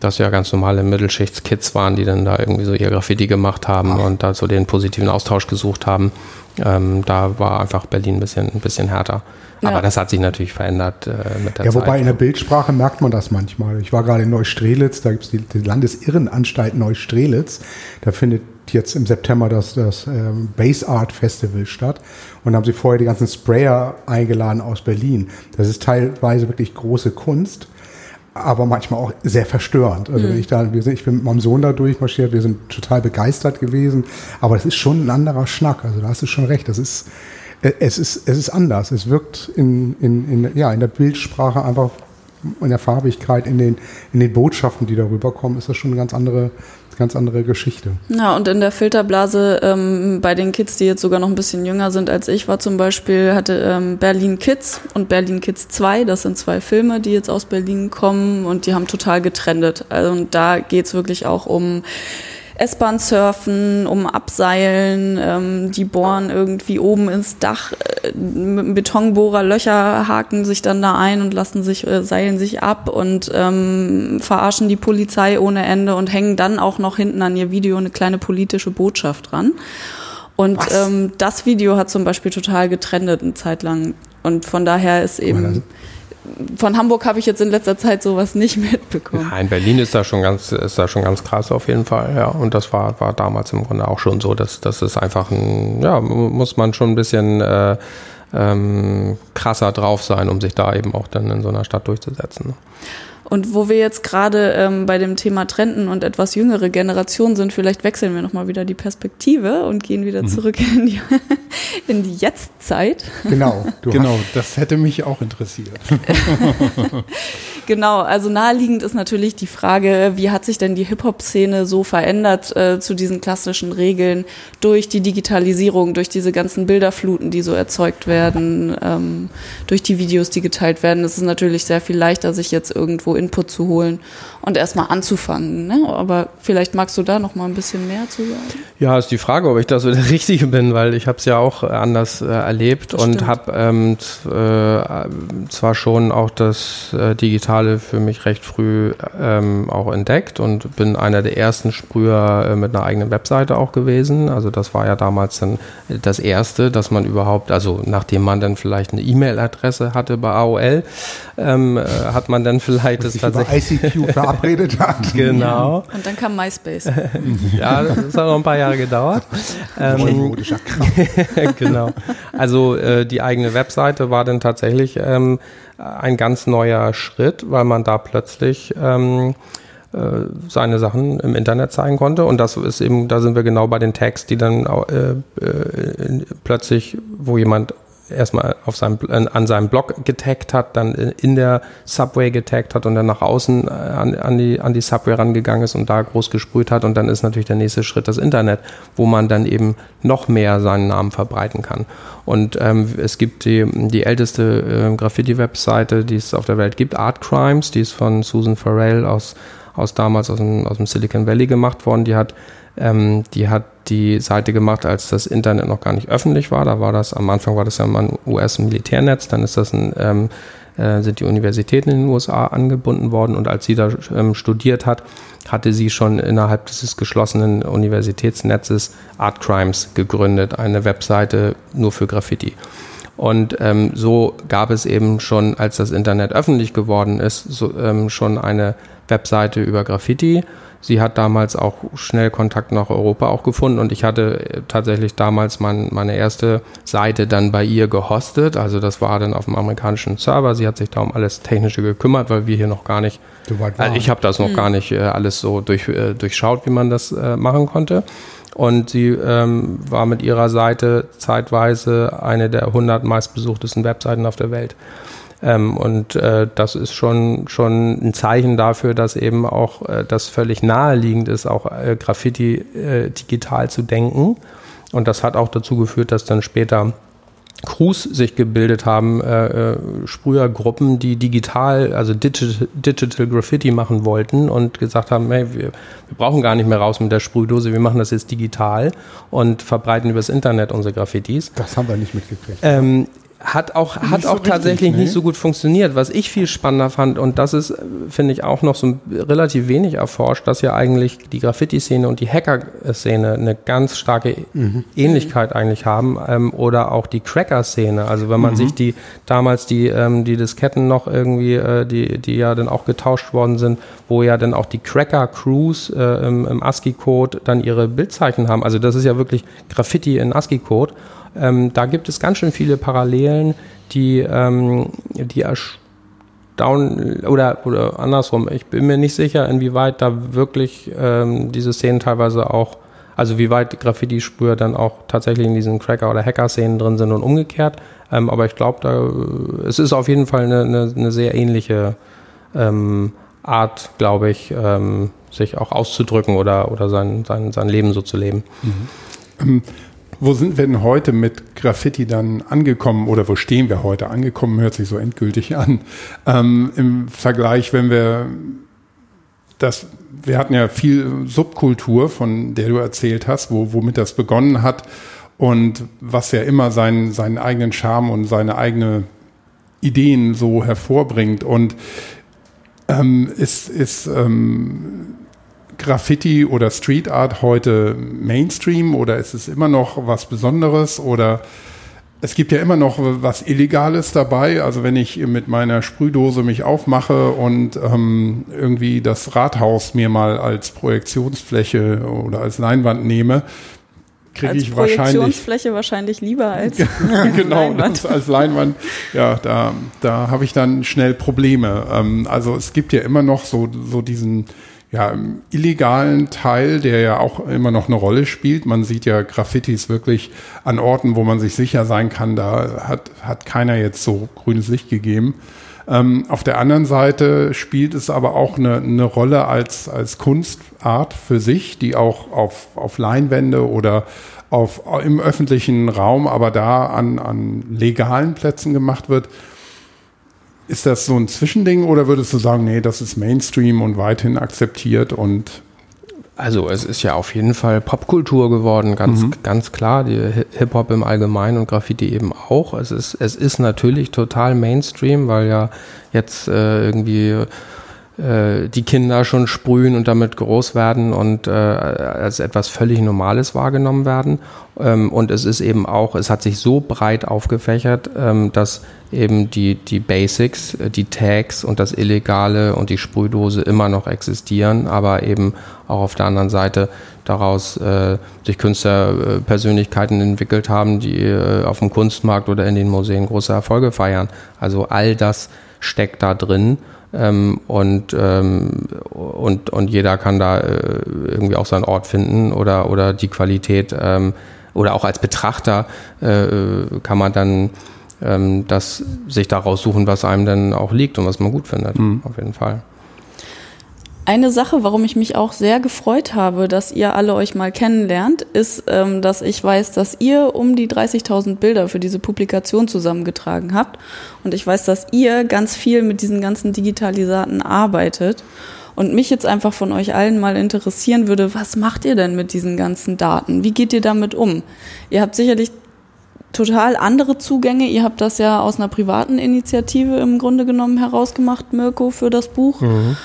das ja ganz normale Mittelschichtskids waren, die dann da irgendwie so ihr Graffiti gemacht haben und da so den positiven Austausch gesucht haben. Ähm, da war einfach Berlin ein bisschen, ein bisschen härter. Aber ja. das hat sich natürlich verändert äh, mit der ja, Zeit. Ja, wobei in der Bildsprache merkt man das manchmal. Ich war gerade in Neustrelitz, da gibt es die, die Landesirrenanstalt Neustrelitz. Da findet jetzt im September das, das ähm, Base Art Festival statt. Und da haben sie vorher die ganzen Sprayer eingeladen aus Berlin. Das ist teilweise wirklich große Kunst aber manchmal auch sehr verstörend. Also mhm. ich da, wir sind, ich bin mit meinem Sohn da durchmarschiert, wir sind total begeistert gewesen, aber es ist schon ein anderer Schnack. Also da hast du schon recht. Das ist, äh, es ist, es ist anders. Es wirkt in, in, in, ja, in der Bildsprache einfach in der Farbigkeit, in den, in den Botschaften, die darüber kommen, ist das schon eine ganz andere, ganz andere Geschichte. Ja, und in der Filterblase ähm, bei den Kids, die jetzt sogar noch ein bisschen jünger sind als ich, war zum Beispiel, hatte ähm, Berlin Kids und Berlin Kids 2, das sind zwei Filme, die jetzt aus Berlin kommen und die haben total getrendet. Also und da geht's wirklich auch um S-Bahn surfen, um Abseilen, ähm, die bohren irgendwie oben ins Dach äh, mit einem Betonbohrer Löcher, haken sich dann da ein und lassen sich, äh, seilen sich ab und ähm, verarschen die Polizei ohne Ende und hängen dann auch noch hinten an ihr Video eine kleine politische Botschaft dran. Und ähm, das Video hat zum Beispiel total getrendet eine Zeit lang. Und von daher ist eben von Hamburg habe ich jetzt in letzter Zeit sowas nicht mitbekommen. Ja, in Berlin ist da schon ganz, ist da schon ganz krass auf jeden Fall, ja. Und das war, war damals im Grunde auch schon so, dass das ist einfach ein, ja, muss man schon ein bisschen äh, ähm, krasser drauf sein, um sich da eben auch dann in so einer Stadt durchzusetzen. Ne? Und wo wir jetzt gerade ähm, bei dem Thema Trenden und etwas jüngere Generationen sind, vielleicht wechseln wir nochmal wieder die Perspektive und gehen wieder mhm. zurück in die, [LAUGHS] in die Jetztzeit. Genau, [LAUGHS] genau, das hätte mich auch interessiert. [LAUGHS] genau, also naheliegend ist natürlich die Frage, wie hat sich denn die Hip-Hop-Szene so verändert äh, zu diesen klassischen Regeln durch die Digitalisierung, durch diese ganzen Bilderfluten, die so erzeugt werden, ähm, durch die Videos, die geteilt werden. Es ist natürlich sehr viel leichter, sich jetzt irgendwo Input zu holen. Und erstmal anzufangen. Ne? Aber vielleicht magst du da noch mal ein bisschen mehr zu sagen. Ja, ist die Frage, ob ich da so der [LAUGHS] Richtige bin, weil ich habe es ja auch anders äh, erlebt das und habe ähm, äh, zwar schon auch das äh, Digitale für mich recht früh ähm, auch entdeckt und bin einer der ersten Sprüher äh, mit einer eigenen Webseite auch gewesen. Also das war ja damals dann das Erste, dass man überhaupt, also nachdem man dann vielleicht eine E-Mail-Adresse hatte bei AOL, ähm, äh, hat man dann vielleicht das tatsächlich... ICQ [LAUGHS] verabredet hat. Genau. Und dann kam MySpace. ja, das hat noch ein paar Jahre gedauert. Ähm, [LAUGHS] genau. Also äh, die eigene Webseite war dann tatsächlich ähm, ein ganz neuer Schritt, weil man da plötzlich ähm, äh, seine Sachen im Internet zeigen konnte. Und das ist eben, da sind wir genau bei den Tags, die dann äh, äh, plötzlich, wo jemand erstmal auf seinem, an seinem Blog getaggt hat, dann in der Subway getaggt hat und dann nach außen äh, an, an, die, an die Subway rangegangen ist und da groß gesprüht hat. Und dann ist natürlich der nächste Schritt das Internet, wo man dann eben noch mehr seinen Namen verbreiten kann. Und ähm, es gibt die, die älteste äh, Graffiti-Webseite, die es auf der Welt gibt, Art Crimes, die ist von Susan Farrell aus, aus damals aus dem, aus dem Silicon Valley gemacht worden. Die hat ähm, die hat die Seite gemacht, als das Internet noch gar nicht öffentlich war. Da war das, am Anfang war das ja mal ein US-Militärnetz, dann ist das ein, ähm, äh, sind die Universitäten in den USA angebunden worden und als sie da ähm, studiert hat, hatte sie schon innerhalb dieses geschlossenen Universitätsnetzes Art Crimes gegründet, eine Webseite nur für Graffiti. Und ähm, so gab es eben schon, als das Internet öffentlich geworden ist, so, ähm, schon eine Webseite über Graffiti sie hat damals auch schnell Kontakt nach Europa auch gefunden und ich hatte äh, tatsächlich damals mein, meine erste Seite dann bei ihr gehostet. Also das war dann auf dem amerikanischen Server. Sie hat sich da um alles Technische gekümmert, weil wir hier noch gar nicht, also ich habe das noch mhm. gar nicht äh, alles so durch, äh, durchschaut, wie man das äh, machen konnte. Und sie ähm, war mit ihrer Seite zeitweise eine der 100 meistbesuchtesten Webseiten auf der Welt. Ähm, und äh, das ist schon, schon ein Zeichen dafür, dass eben auch äh, das völlig naheliegend ist, auch äh, Graffiti äh, digital zu denken. Und das hat auch dazu geführt, dass dann später Crews sich gebildet haben, äh, äh, Sprühergruppen, die digital, also Digital, Digital Graffiti machen wollten und gesagt haben, hey, wir, wir brauchen gar nicht mehr raus mit der Sprühdose, wir machen das jetzt digital und verbreiten übers Internet unsere Graffitis. Das haben wir nicht mitgekriegt. Ähm, hat auch, hat auch so tatsächlich richtig, ne? nicht so gut funktioniert. Was ich viel spannender fand, und das ist, finde ich, auch noch so relativ wenig erforscht, dass ja eigentlich die Graffiti-Szene und die Hacker-Szene eine ganz starke mhm. Ähnlichkeit eigentlich haben. Ähm, oder auch die Cracker-Szene. Also wenn man mhm. sich die damals die, ähm, die Disketten noch irgendwie, äh, die, die ja dann auch getauscht worden sind, wo ja dann auch die Cracker-Crews äh, im, im ASCII-Code dann ihre Bildzeichen haben. Also das ist ja wirklich Graffiti in ASCII-Code. Ähm, da gibt es ganz schön viele Parallelen, die, ähm, die erstaunen, oder, oder andersrum, ich bin mir nicht sicher, inwieweit da wirklich ähm, diese Szenen teilweise auch, also wie weit Graffiti-Sprüher dann auch tatsächlich in diesen Cracker- oder Hacker-Szenen drin sind und umgekehrt. Ähm, aber ich glaube, da es ist auf jeden Fall eine, eine, eine sehr ähnliche ähm, Art, glaube ich, ähm, sich auch auszudrücken oder, oder sein, sein, sein Leben so zu leben. Mhm. Wo sind wir denn heute mit Graffiti dann angekommen oder wo stehen wir heute angekommen? Hört sich so endgültig an. Ähm, Im Vergleich, wenn wir das, wir hatten ja viel Subkultur, von der du erzählt hast, wo, womit das begonnen hat und was ja immer seinen, seinen eigenen Charme und seine eigene Ideen so hervorbringt und ähm, ist, ist ähm, Graffiti oder Street Art heute Mainstream oder ist es immer noch was Besonderes oder es gibt ja immer noch was Illegales dabei. Also wenn ich mit meiner Sprühdose mich aufmache und ähm, irgendwie das Rathaus mir mal als Projektionsfläche oder als Leinwand nehme, kriege ich wahrscheinlich Projektionsfläche wahrscheinlich lieber als [LAUGHS] genau Leinwand. als Leinwand. Ja, da da habe ich dann schnell Probleme. Ähm, also es gibt ja immer noch so so diesen ja, im illegalen Teil, der ja auch immer noch eine Rolle spielt. Man sieht ja Graffitis wirklich an Orten, wo man sich sicher sein kann, da hat, hat keiner jetzt so grünes Licht gegeben. Ähm, auf der anderen Seite spielt es aber auch eine, eine Rolle als, als Kunstart für sich, die auch auf, auf Leinwände oder auf, im öffentlichen Raum, aber da an, an legalen Plätzen gemacht wird ist das so ein Zwischending oder würdest du sagen, nee, das ist Mainstream und weithin akzeptiert und also es ist ja auf jeden Fall Popkultur geworden, ganz, mhm. ganz klar. Die Hip-Hop im Allgemeinen und Graffiti eben auch. Es ist, es ist natürlich total Mainstream, weil ja jetzt äh, irgendwie äh, die Kinder schon sprühen und damit groß werden und äh, als etwas völlig Normales wahrgenommen werden. Ähm, und es ist eben auch, es hat sich so breit aufgefächert, ähm, dass eben die, die Basics, äh, die Tags und das Illegale und die Sprühdose immer noch existieren, aber eben auch auf der anderen Seite daraus äh, sich Künstlerpersönlichkeiten entwickelt haben, die äh, auf dem Kunstmarkt oder in den Museen große Erfolge feiern. Also all das steckt da drin ähm, und, ähm, und, und jeder kann da äh, irgendwie auch seinen Ort finden oder, oder die Qualität ähm, oder auch als Betrachter äh, kann man dann ähm, das sich daraus suchen, was einem dann auch liegt und was man gut findet, mhm. auf jeden Fall. Eine Sache, warum ich mich auch sehr gefreut habe, dass ihr alle euch mal kennenlernt, ist, ähm, dass ich weiß, dass ihr um die 30.000 Bilder für diese Publikation zusammengetragen habt. Und ich weiß, dass ihr ganz viel mit diesen ganzen Digitalisaten arbeitet. Und mich jetzt einfach von euch allen mal interessieren würde, was macht ihr denn mit diesen ganzen Daten? Wie geht ihr damit um? Ihr habt sicherlich total andere Zugänge. Ihr habt das ja aus einer privaten Initiative im Grunde genommen herausgemacht, Mirko, für das Buch. Mhm.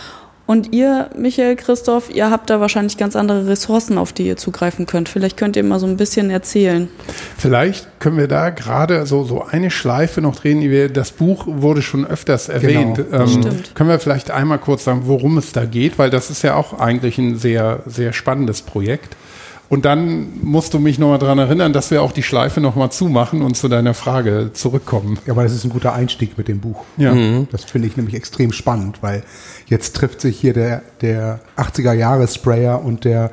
Und ihr, Michael, Christoph, ihr habt da wahrscheinlich ganz andere Ressourcen, auf die ihr zugreifen könnt. Vielleicht könnt ihr mal so ein bisschen erzählen. Vielleicht können wir da gerade so, so eine Schleife noch drehen. Das Buch wurde schon öfters genau, erwähnt. Genau, ähm, stimmt. Können wir vielleicht einmal kurz sagen, worum es da geht? Weil das ist ja auch eigentlich ein sehr, sehr spannendes Projekt. Und dann musst du mich nochmal daran erinnern, dass wir auch die Schleife nochmal zumachen und zu deiner Frage zurückkommen. Ja, aber das ist ein guter Einstieg mit dem Buch. Ja. Mhm. Das finde ich nämlich extrem spannend, weil jetzt trifft sich hier der, der 80er-Jahre-Sprayer und der,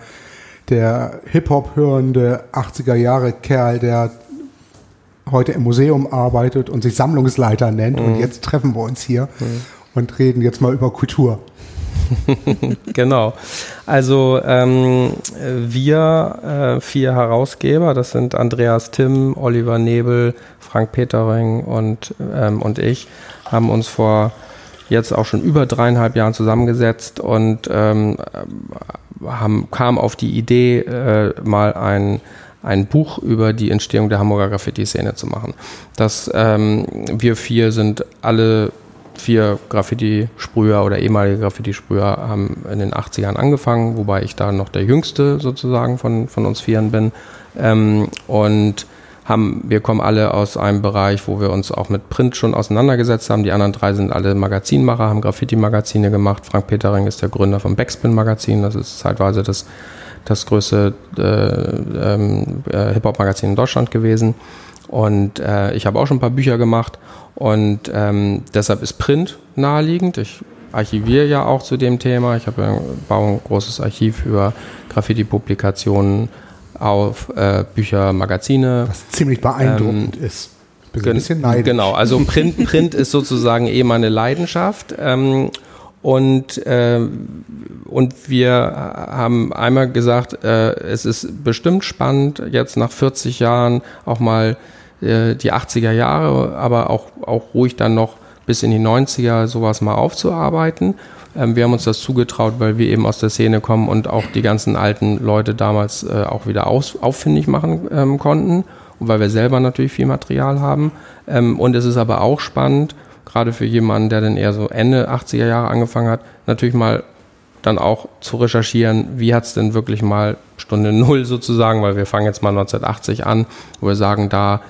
der Hip-Hop hörende 80er-Jahre-Kerl, der heute im Museum arbeitet und sich Sammlungsleiter nennt. Mhm. Und jetzt treffen wir uns hier mhm. und reden jetzt mal über Kultur. [LAUGHS] genau. Also ähm, wir äh, vier Herausgeber, das sind Andreas Timm, Oliver Nebel, Frank Petering und, ähm, und ich, haben uns vor jetzt auch schon über dreieinhalb Jahren zusammengesetzt und ähm, haben, kam auf die Idee, äh, mal ein ein Buch über die Entstehung der Hamburger Graffiti-Szene zu machen. Das, ähm, wir vier sind alle vier Graffiti-Sprüher oder ehemalige Graffiti-Sprüher haben in den 80ern angefangen, wobei ich da noch der jüngste sozusagen von, von uns Vieren bin. Ähm, und haben, wir kommen alle aus einem Bereich, wo wir uns auch mit Print schon auseinandergesetzt haben. Die anderen drei sind alle Magazinmacher, haben Graffiti-Magazine gemacht. Frank Petering ist der Gründer vom Backspin-Magazin. Das ist zeitweise das, das größte äh, ähm, äh, Hip-Hop-Magazin in Deutschland gewesen. Und äh, ich habe auch schon ein paar Bücher gemacht und ähm, deshalb ist Print naheliegend. Ich archiviere ja auch zu dem Thema. Ich habe baue ein großes Archiv über Graffiti-Publikationen auf äh, Bücher, Magazine. Was ziemlich beeindruckend ähm, ist. Bin ein bisschen neidisch. Genau, also Print, Print ist sozusagen eh meine Leidenschaft. Ähm, und, äh, und wir haben einmal gesagt, äh, es ist bestimmt spannend, jetzt nach 40 Jahren auch mal äh, die 80er Jahre, aber auch, auch ruhig dann noch bis in die 90er sowas mal aufzuarbeiten. Ähm, wir haben uns das zugetraut, weil wir eben aus der Szene kommen und auch die ganzen alten Leute damals äh, auch wieder aus, auffindig machen ähm, konnten und weil wir selber natürlich viel Material haben. Ähm, und es ist aber auch spannend, gerade für jemanden, der dann eher so Ende 80er Jahre angefangen hat, natürlich mal dann auch zu recherchieren, wie hat es denn wirklich mal Stunde Null sozusagen, weil wir fangen jetzt mal 1980 an, wo wir sagen, da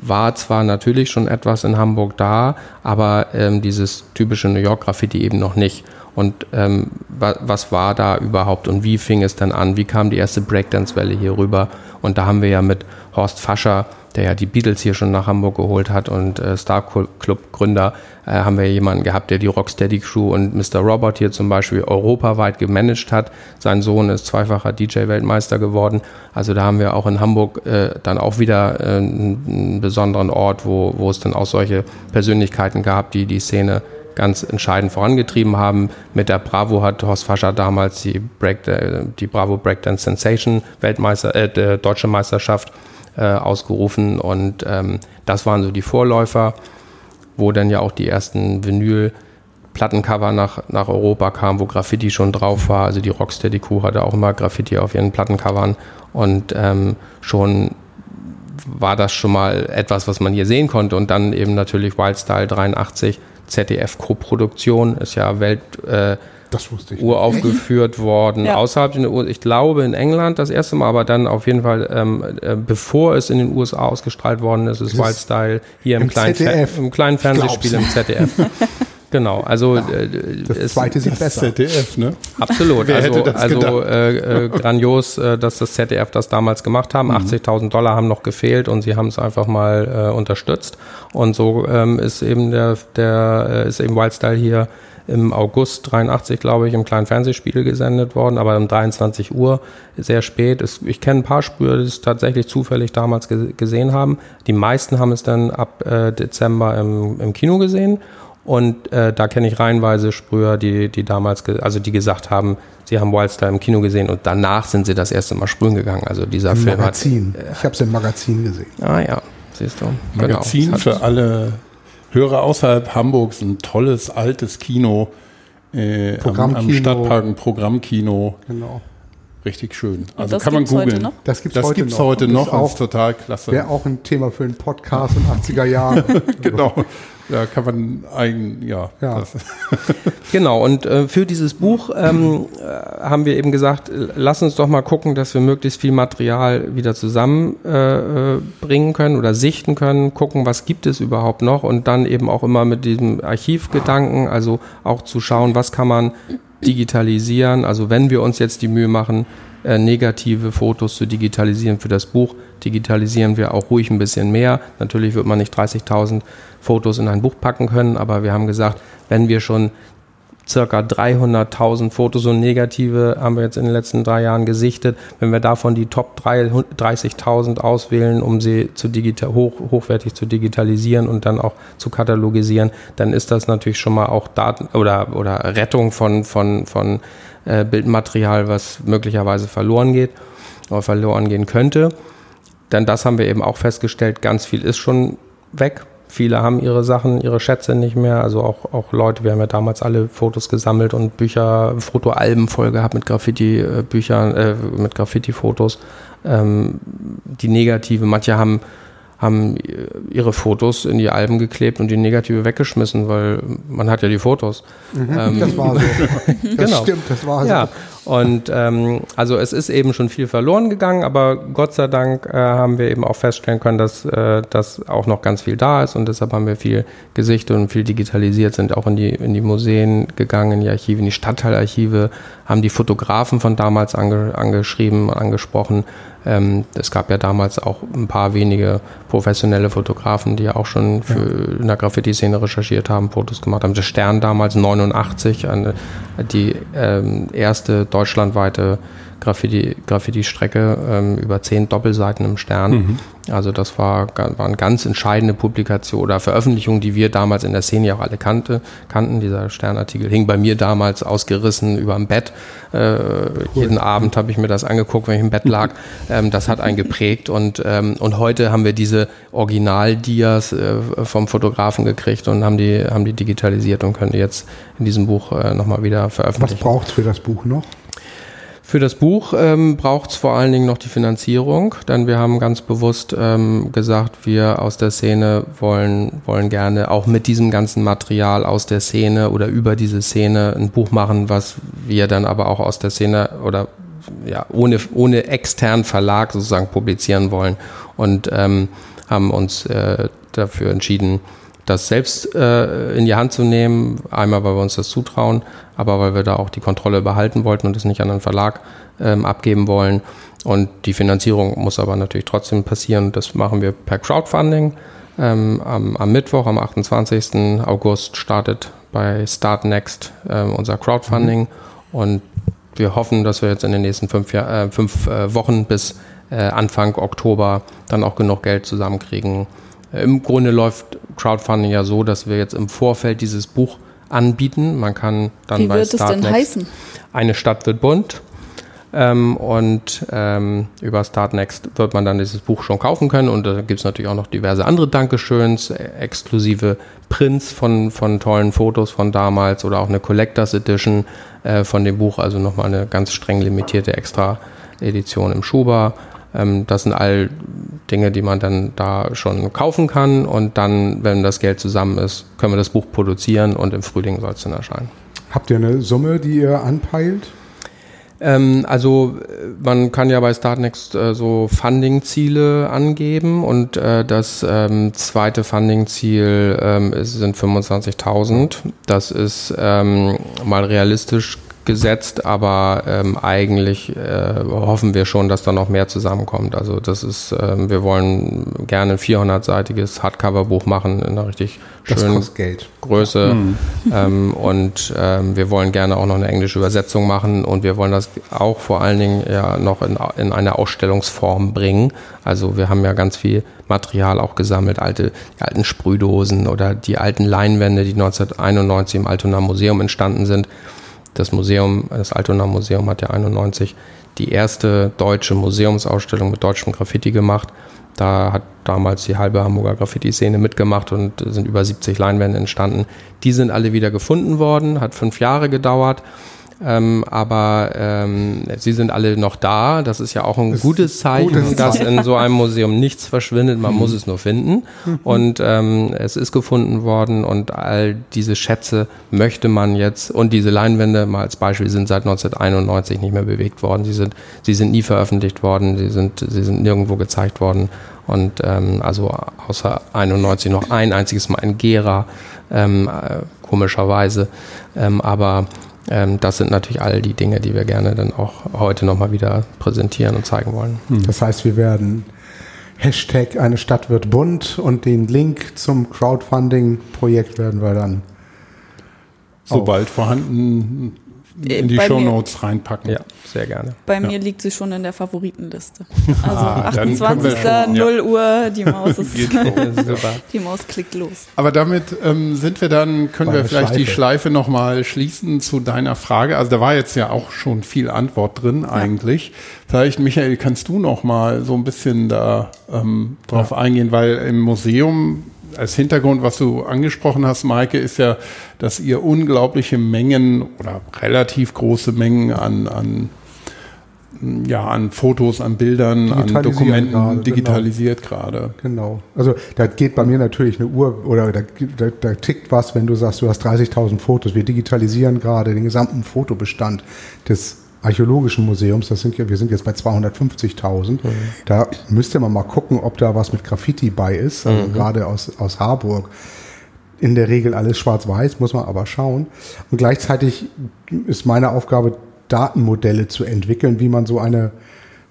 war zwar natürlich schon etwas in Hamburg da, aber ähm, dieses typische New York Graffiti eben noch nicht. Und ähm, wa was war da überhaupt und wie fing es dann an? Wie kam die erste Breakdance-Welle hier rüber? Und da haben wir ja mit Horst Fascher der ja die Beatles hier schon nach Hamburg geholt hat und äh, Star Club Gründer, äh, haben wir jemanden gehabt, der die Rocksteady Crew und Mr. Robot hier zum Beispiel europaweit gemanagt hat. Sein Sohn ist zweifacher DJ-Weltmeister geworden. Also da haben wir auch in Hamburg äh, dann auch wieder äh, einen besonderen Ort, wo, wo es dann auch solche Persönlichkeiten gab, die die Szene ganz entscheidend vorangetrieben haben. Mit der Bravo hat Horst Fascher damals die, Break, äh, die Bravo Breakdance Sensation Weltmeister, äh, deutsche Meisterschaft äh, ausgerufen und ähm, das waren so die Vorläufer. wo dann ja auch die ersten Vinyl Plattencover nach, nach Europa kamen, wo Graffiti schon drauf war. Also die Rocksteady Crew hatte auch immer Graffiti auf ihren Plattencovern und ähm, schon war das schon mal etwas, was man hier sehen konnte. Und dann eben natürlich Wildstyle 83, ZDF-Koproduktion, ist ja Welt, äh, das wusste ich uraufgeführt [LAUGHS] worden. Ja. Außerhalb der USA, ich glaube in England das erste Mal, aber dann auf jeden Fall, ähm, äh, bevor es in den USA ausgestrahlt worden ist, ist, ist Wildstyle hier im, im kleinen, im kleinen Fernsehspiel im ZDF. [LAUGHS] Genau, also ja, äh, das zweite sieht besser. ZDF, ne? Absolut. Wer also also äh, äh, [LAUGHS] grandios, äh, dass das ZDF das damals gemacht haben. Mhm. 80.000 Dollar haben noch gefehlt und sie haben es einfach mal äh, unterstützt. Und so ähm, ist eben der, der äh, ist eben Wildstyle hier im August 83, glaube ich, im kleinen Fernsehspiel gesendet worden, aber um 23 Uhr, sehr spät. Es, ich kenne ein paar Spüre, die es tatsächlich zufällig damals ge gesehen haben. Die meisten haben es dann ab äh, Dezember im, im Kino gesehen und äh, da kenne ich reihenweise Sprüher, die, die damals, also die gesagt haben, sie haben Wildstar im Kino gesehen und danach sind sie das erste Mal sprühen gegangen. Also dieser Im Film Magazin. hat. Äh, ich habe es im Magazin gesehen. Ah ja, siehst du. Magazin genau, für alle Hörer außerhalb Hamburgs, ein tolles altes Kino. Äh, Programmkino. Am, am Stadtpark, ein Programmkino. Genau. Richtig schön. Also kann man googeln. Das gibt es heute, gibt's heute noch. Das ist total klasse. Wäre auch ein Thema für einen Podcast in 80er Jahren. [LAUGHS] genau. [LAUGHS] Da kann man ein, ja. ja. [LAUGHS] genau, und äh, für dieses Buch ähm, äh, haben wir eben gesagt, lass uns doch mal gucken, dass wir möglichst viel Material wieder zusammenbringen äh, können oder sichten können, gucken, was gibt es überhaupt noch und dann eben auch immer mit diesem Archivgedanken, also auch zu schauen, was kann man digitalisieren. Also wenn wir uns jetzt die Mühe machen, äh, negative Fotos zu digitalisieren für das Buch, digitalisieren wir auch ruhig ein bisschen mehr. Natürlich wird man nicht 30.000 Fotos in ein Buch packen können, aber wir haben gesagt, wenn wir schon circa 300.000 Fotos und Negative haben wir jetzt in den letzten drei Jahren gesichtet. Wenn wir davon die Top 30.000 auswählen, um sie zu digital, hoch, hochwertig zu digitalisieren und dann auch zu katalogisieren, dann ist das natürlich schon mal auch Daten oder, oder Rettung von, von, von äh, Bildmaterial, was möglicherweise verloren geht oder verloren gehen könnte. Denn das haben wir eben auch festgestellt, ganz viel ist schon weg Viele haben ihre Sachen, ihre Schätze nicht mehr. Also auch, auch Leute, wir haben ja damals alle Fotos gesammelt und Bücher, Fotoalben voll gehabt mit Graffiti-Büchern, äh, mit Graffiti-Fotos. Ähm, die negative, manche haben haben ihre Fotos in die Alben geklebt und die Negative weggeschmissen, weil man hat ja die Fotos. Mhm, ähm, das war so. [LAUGHS] Das genau. stimmt, das war so. Ja, und ähm, also es ist eben schon viel verloren gegangen, aber Gott sei Dank äh, haben wir eben auch feststellen können, dass, äh, dass auch noch ganz viel da ist und deshalb haben wir viel gesichtet und viel digitalisiert, sind auch in die, in die Museen gegangen, in die Archive, in die Stadtteilarchive, haben die Fotografen von damals ange, angeschrieben, angesprochen, ähm, es gab ja damals auch ein paar wenige professionelle Fotografen, die ja auch schon für ja. in der Graffiti-Szene recherchiert haben, Fotos gemacht haben. Der Stern damals 89, eine, die ähm, erste deutschlandweite Graffiti, Graffiti-Strecke ähm, über zehn Doppelseiten im Stern. Mhm. Also das war, war eine ganz entscheidende Publikation oder Veröffentlichung, die wir damals in der Szene ja auch alle kannte, kannten. Dieser Sternartikel hing bei mir damals ausgerissen über dem Bett. Äh, cool. Jeden Abend habe ich mir das angeguckt, wenn ich im Bett lag. [LAUGHS] Ähm, das hat einen geprägt und, ähm, und heute haben wir diese Original-Dias äh, vom Fotografen gekriegt und haben die, haben die digitalisiert und können die jetzt in diesem Buch äh, nochmal wieder veröffentlichen. Was braucht es für das Buch noch? Für das Buch ähm, braucht es vor allen Dingen noch die Finanzierung, denn wir haben ganz bewusst ähm, gesagt, wir aus der Szene wollen, wollen gerne auch mit diesem ganzen Material aus der Szene oder über diese Szene ein Buch machen, was wir dann aber auch aus der Szene oder ja, ohne, ohne externen Verlag sozusagen publizieren wollen und ähm, haben uns äh, dafür entschieden, das selbst äh, in die Hand zu nehmen. Einmal, weil wir uns das zutrauen, aber weil wir da auch die Kontrolle behalten wollten und es nicht an einen Verlag ähm, abgeben wollen. Und die Finanzierung muss aber natürlich trotzdem passieren. Das machen wir per Crowdfunding. Ähm, am, am, Mittwoch, am 28. August, startet bei Startnext ähm, unser Crowdfunding. Mhm. Und wir hoffen, dass wir jetzt in den nächsten fünf, äh, fünf äh, Wochen bis äh, Anfang Oktober dann auch genug Geld zusammenkriegen, im Grunde läuft Crowdfunding ja so, dass wir jetzt im Vorfeld dieses Buch anbieten. Man kann dann Wie bei wird es denn heißen? Eine Stadt wird bunt. Ähm, und ähm, über Startnext wird man dann dieses Buch schon kaufen können. Und da gibt es natürlich auch noch diverse andere Dankeschöns, äh, exklusive Prints von, von tollen Fotos von damals oder auch eine Collectors Edition äh, von dem Buch, also nochmal eine ganz streng limitierte Extra-Edition im Schuber. Ähm, das sind all Dinge, die man dann da schon kaufen kann und dann, wenn das Geld zusammen ist, können wir das Buch produzieren und im Frühling soll es dann erscheinen. Habt ihr eine Summe, die ihr anpeilt? Ähm, also man kann ja bei Startnext äh, so Funding-Ziele angeben und äh, das ähm, zweite Funding-Ziel ähm, sind 25.000. Das ist ähm, mal realistisch gesetzt, aber ähm, eigentlich äh, hoffen wir schon, dass da noch mehr zusammenkommt. Also das ist, ähm, wir wollen gerne ein 400-seitiges Hardcover-Buch machen in einer richtig schönen Größe mhm. ähm, und ähm, wir wollen gerne auch noch eine englische Übersetzung machen und wir wollen das auch vor allen Dingen ja noch in, in eine Ausstellungsform bringen. Also wir haben ja ganz viel Material auch gesammelt, alte, die alten Sprühdosen oder die alten Leinwände, die 1991 im Altona Museum entstanden sind das Museum, das Altona Museum hat ja 91 die erste deutsche Museumsausstellung mit deutschem Graffiti gemacht. Da hat damals die halbe Hamburger Graffiti-Szene mitgemacht und sind über 70 Leinwände entstanden. Die sind alle wieder gefunden worden, hat fünf Jahre gedauert. Ähm, aber ähm, sie sind alle noch da. Das ist ja auch ein gutes Zeichen, gutes dass in so einem Museum nichts verschwindet. Man mhm. muss es nur finden. Mhm. Und ähm, es ist gefunden worden und all diese Schätze möchte man jetzt und diese Leinwände mal als Beispiel sind seit 1991 nicht mehr bewegt worden. Sie sind, sie sind nie veröffentlicht worden. Sie sind, sie sind nirgendwo gezeigt worden. Und ähm, also außer 91 noch ein einziges Mal in Gera, ähm, äh, komischerweise. Ähm, aber ähm, das sind natürlich all die Dinge, die wir gerne dann auch heute nochmal wieder präsentieren und zeigen wollen. Hm. Das heißt, wir werden Hashtag eine Stadt wird bunt und den Link zum Crowdfunding-Projekt werden wir dann sobald vorhanden in die Show Notes reinpacken. Ja, sehr gerne. Bei ja. mir liegt sie schon in der Favoritenliste. [LAUGHS] Also ah, 28. Schon, 0 Uhr, die [LAUGHS] Maus ist die Maus klickt los. Aber damit ähm, sind wir dann, können Bei wir vielleicht Schleife. die Schleife nochmal schließen zu deiner Frage. Also da war jetzt ja auch schon viel Antwort drin ja. eigentlich. Vielleicht, Michael, kannst du noch mal so ein bisschen da ähm, drauf ja. eingehen, weil im Museum als Hintergrund, was du angesprochen hast, Maike, ist ja, dass ihr unglaubliche Mengen oder relativ große Mengen an, an ja, an Fotos, an Bildern, an Dokumenten gerade, genau. digitalisiert genau. gerade. Genau. Also da geht bei mir natürlich eine Uhr oder da, da, da tickt was, wenn du sagst, du hast 30.000 Fotos. Wir digitalisieren gerade den gesamten Fotobestand des Archäologischen Museums, das sind, wir sind jetzt bei 250.000. Mhm. Da müsste man mal gucken, ob da was mit Graffiti bei ist, also mhm. gerade aus, aus Harburg. In der Regel alles schwarz-weiß, muss man aber schauen. Und gleichzeitig ist meine Aufgabe, Datenmodelle zu entwickeln, wie man so eine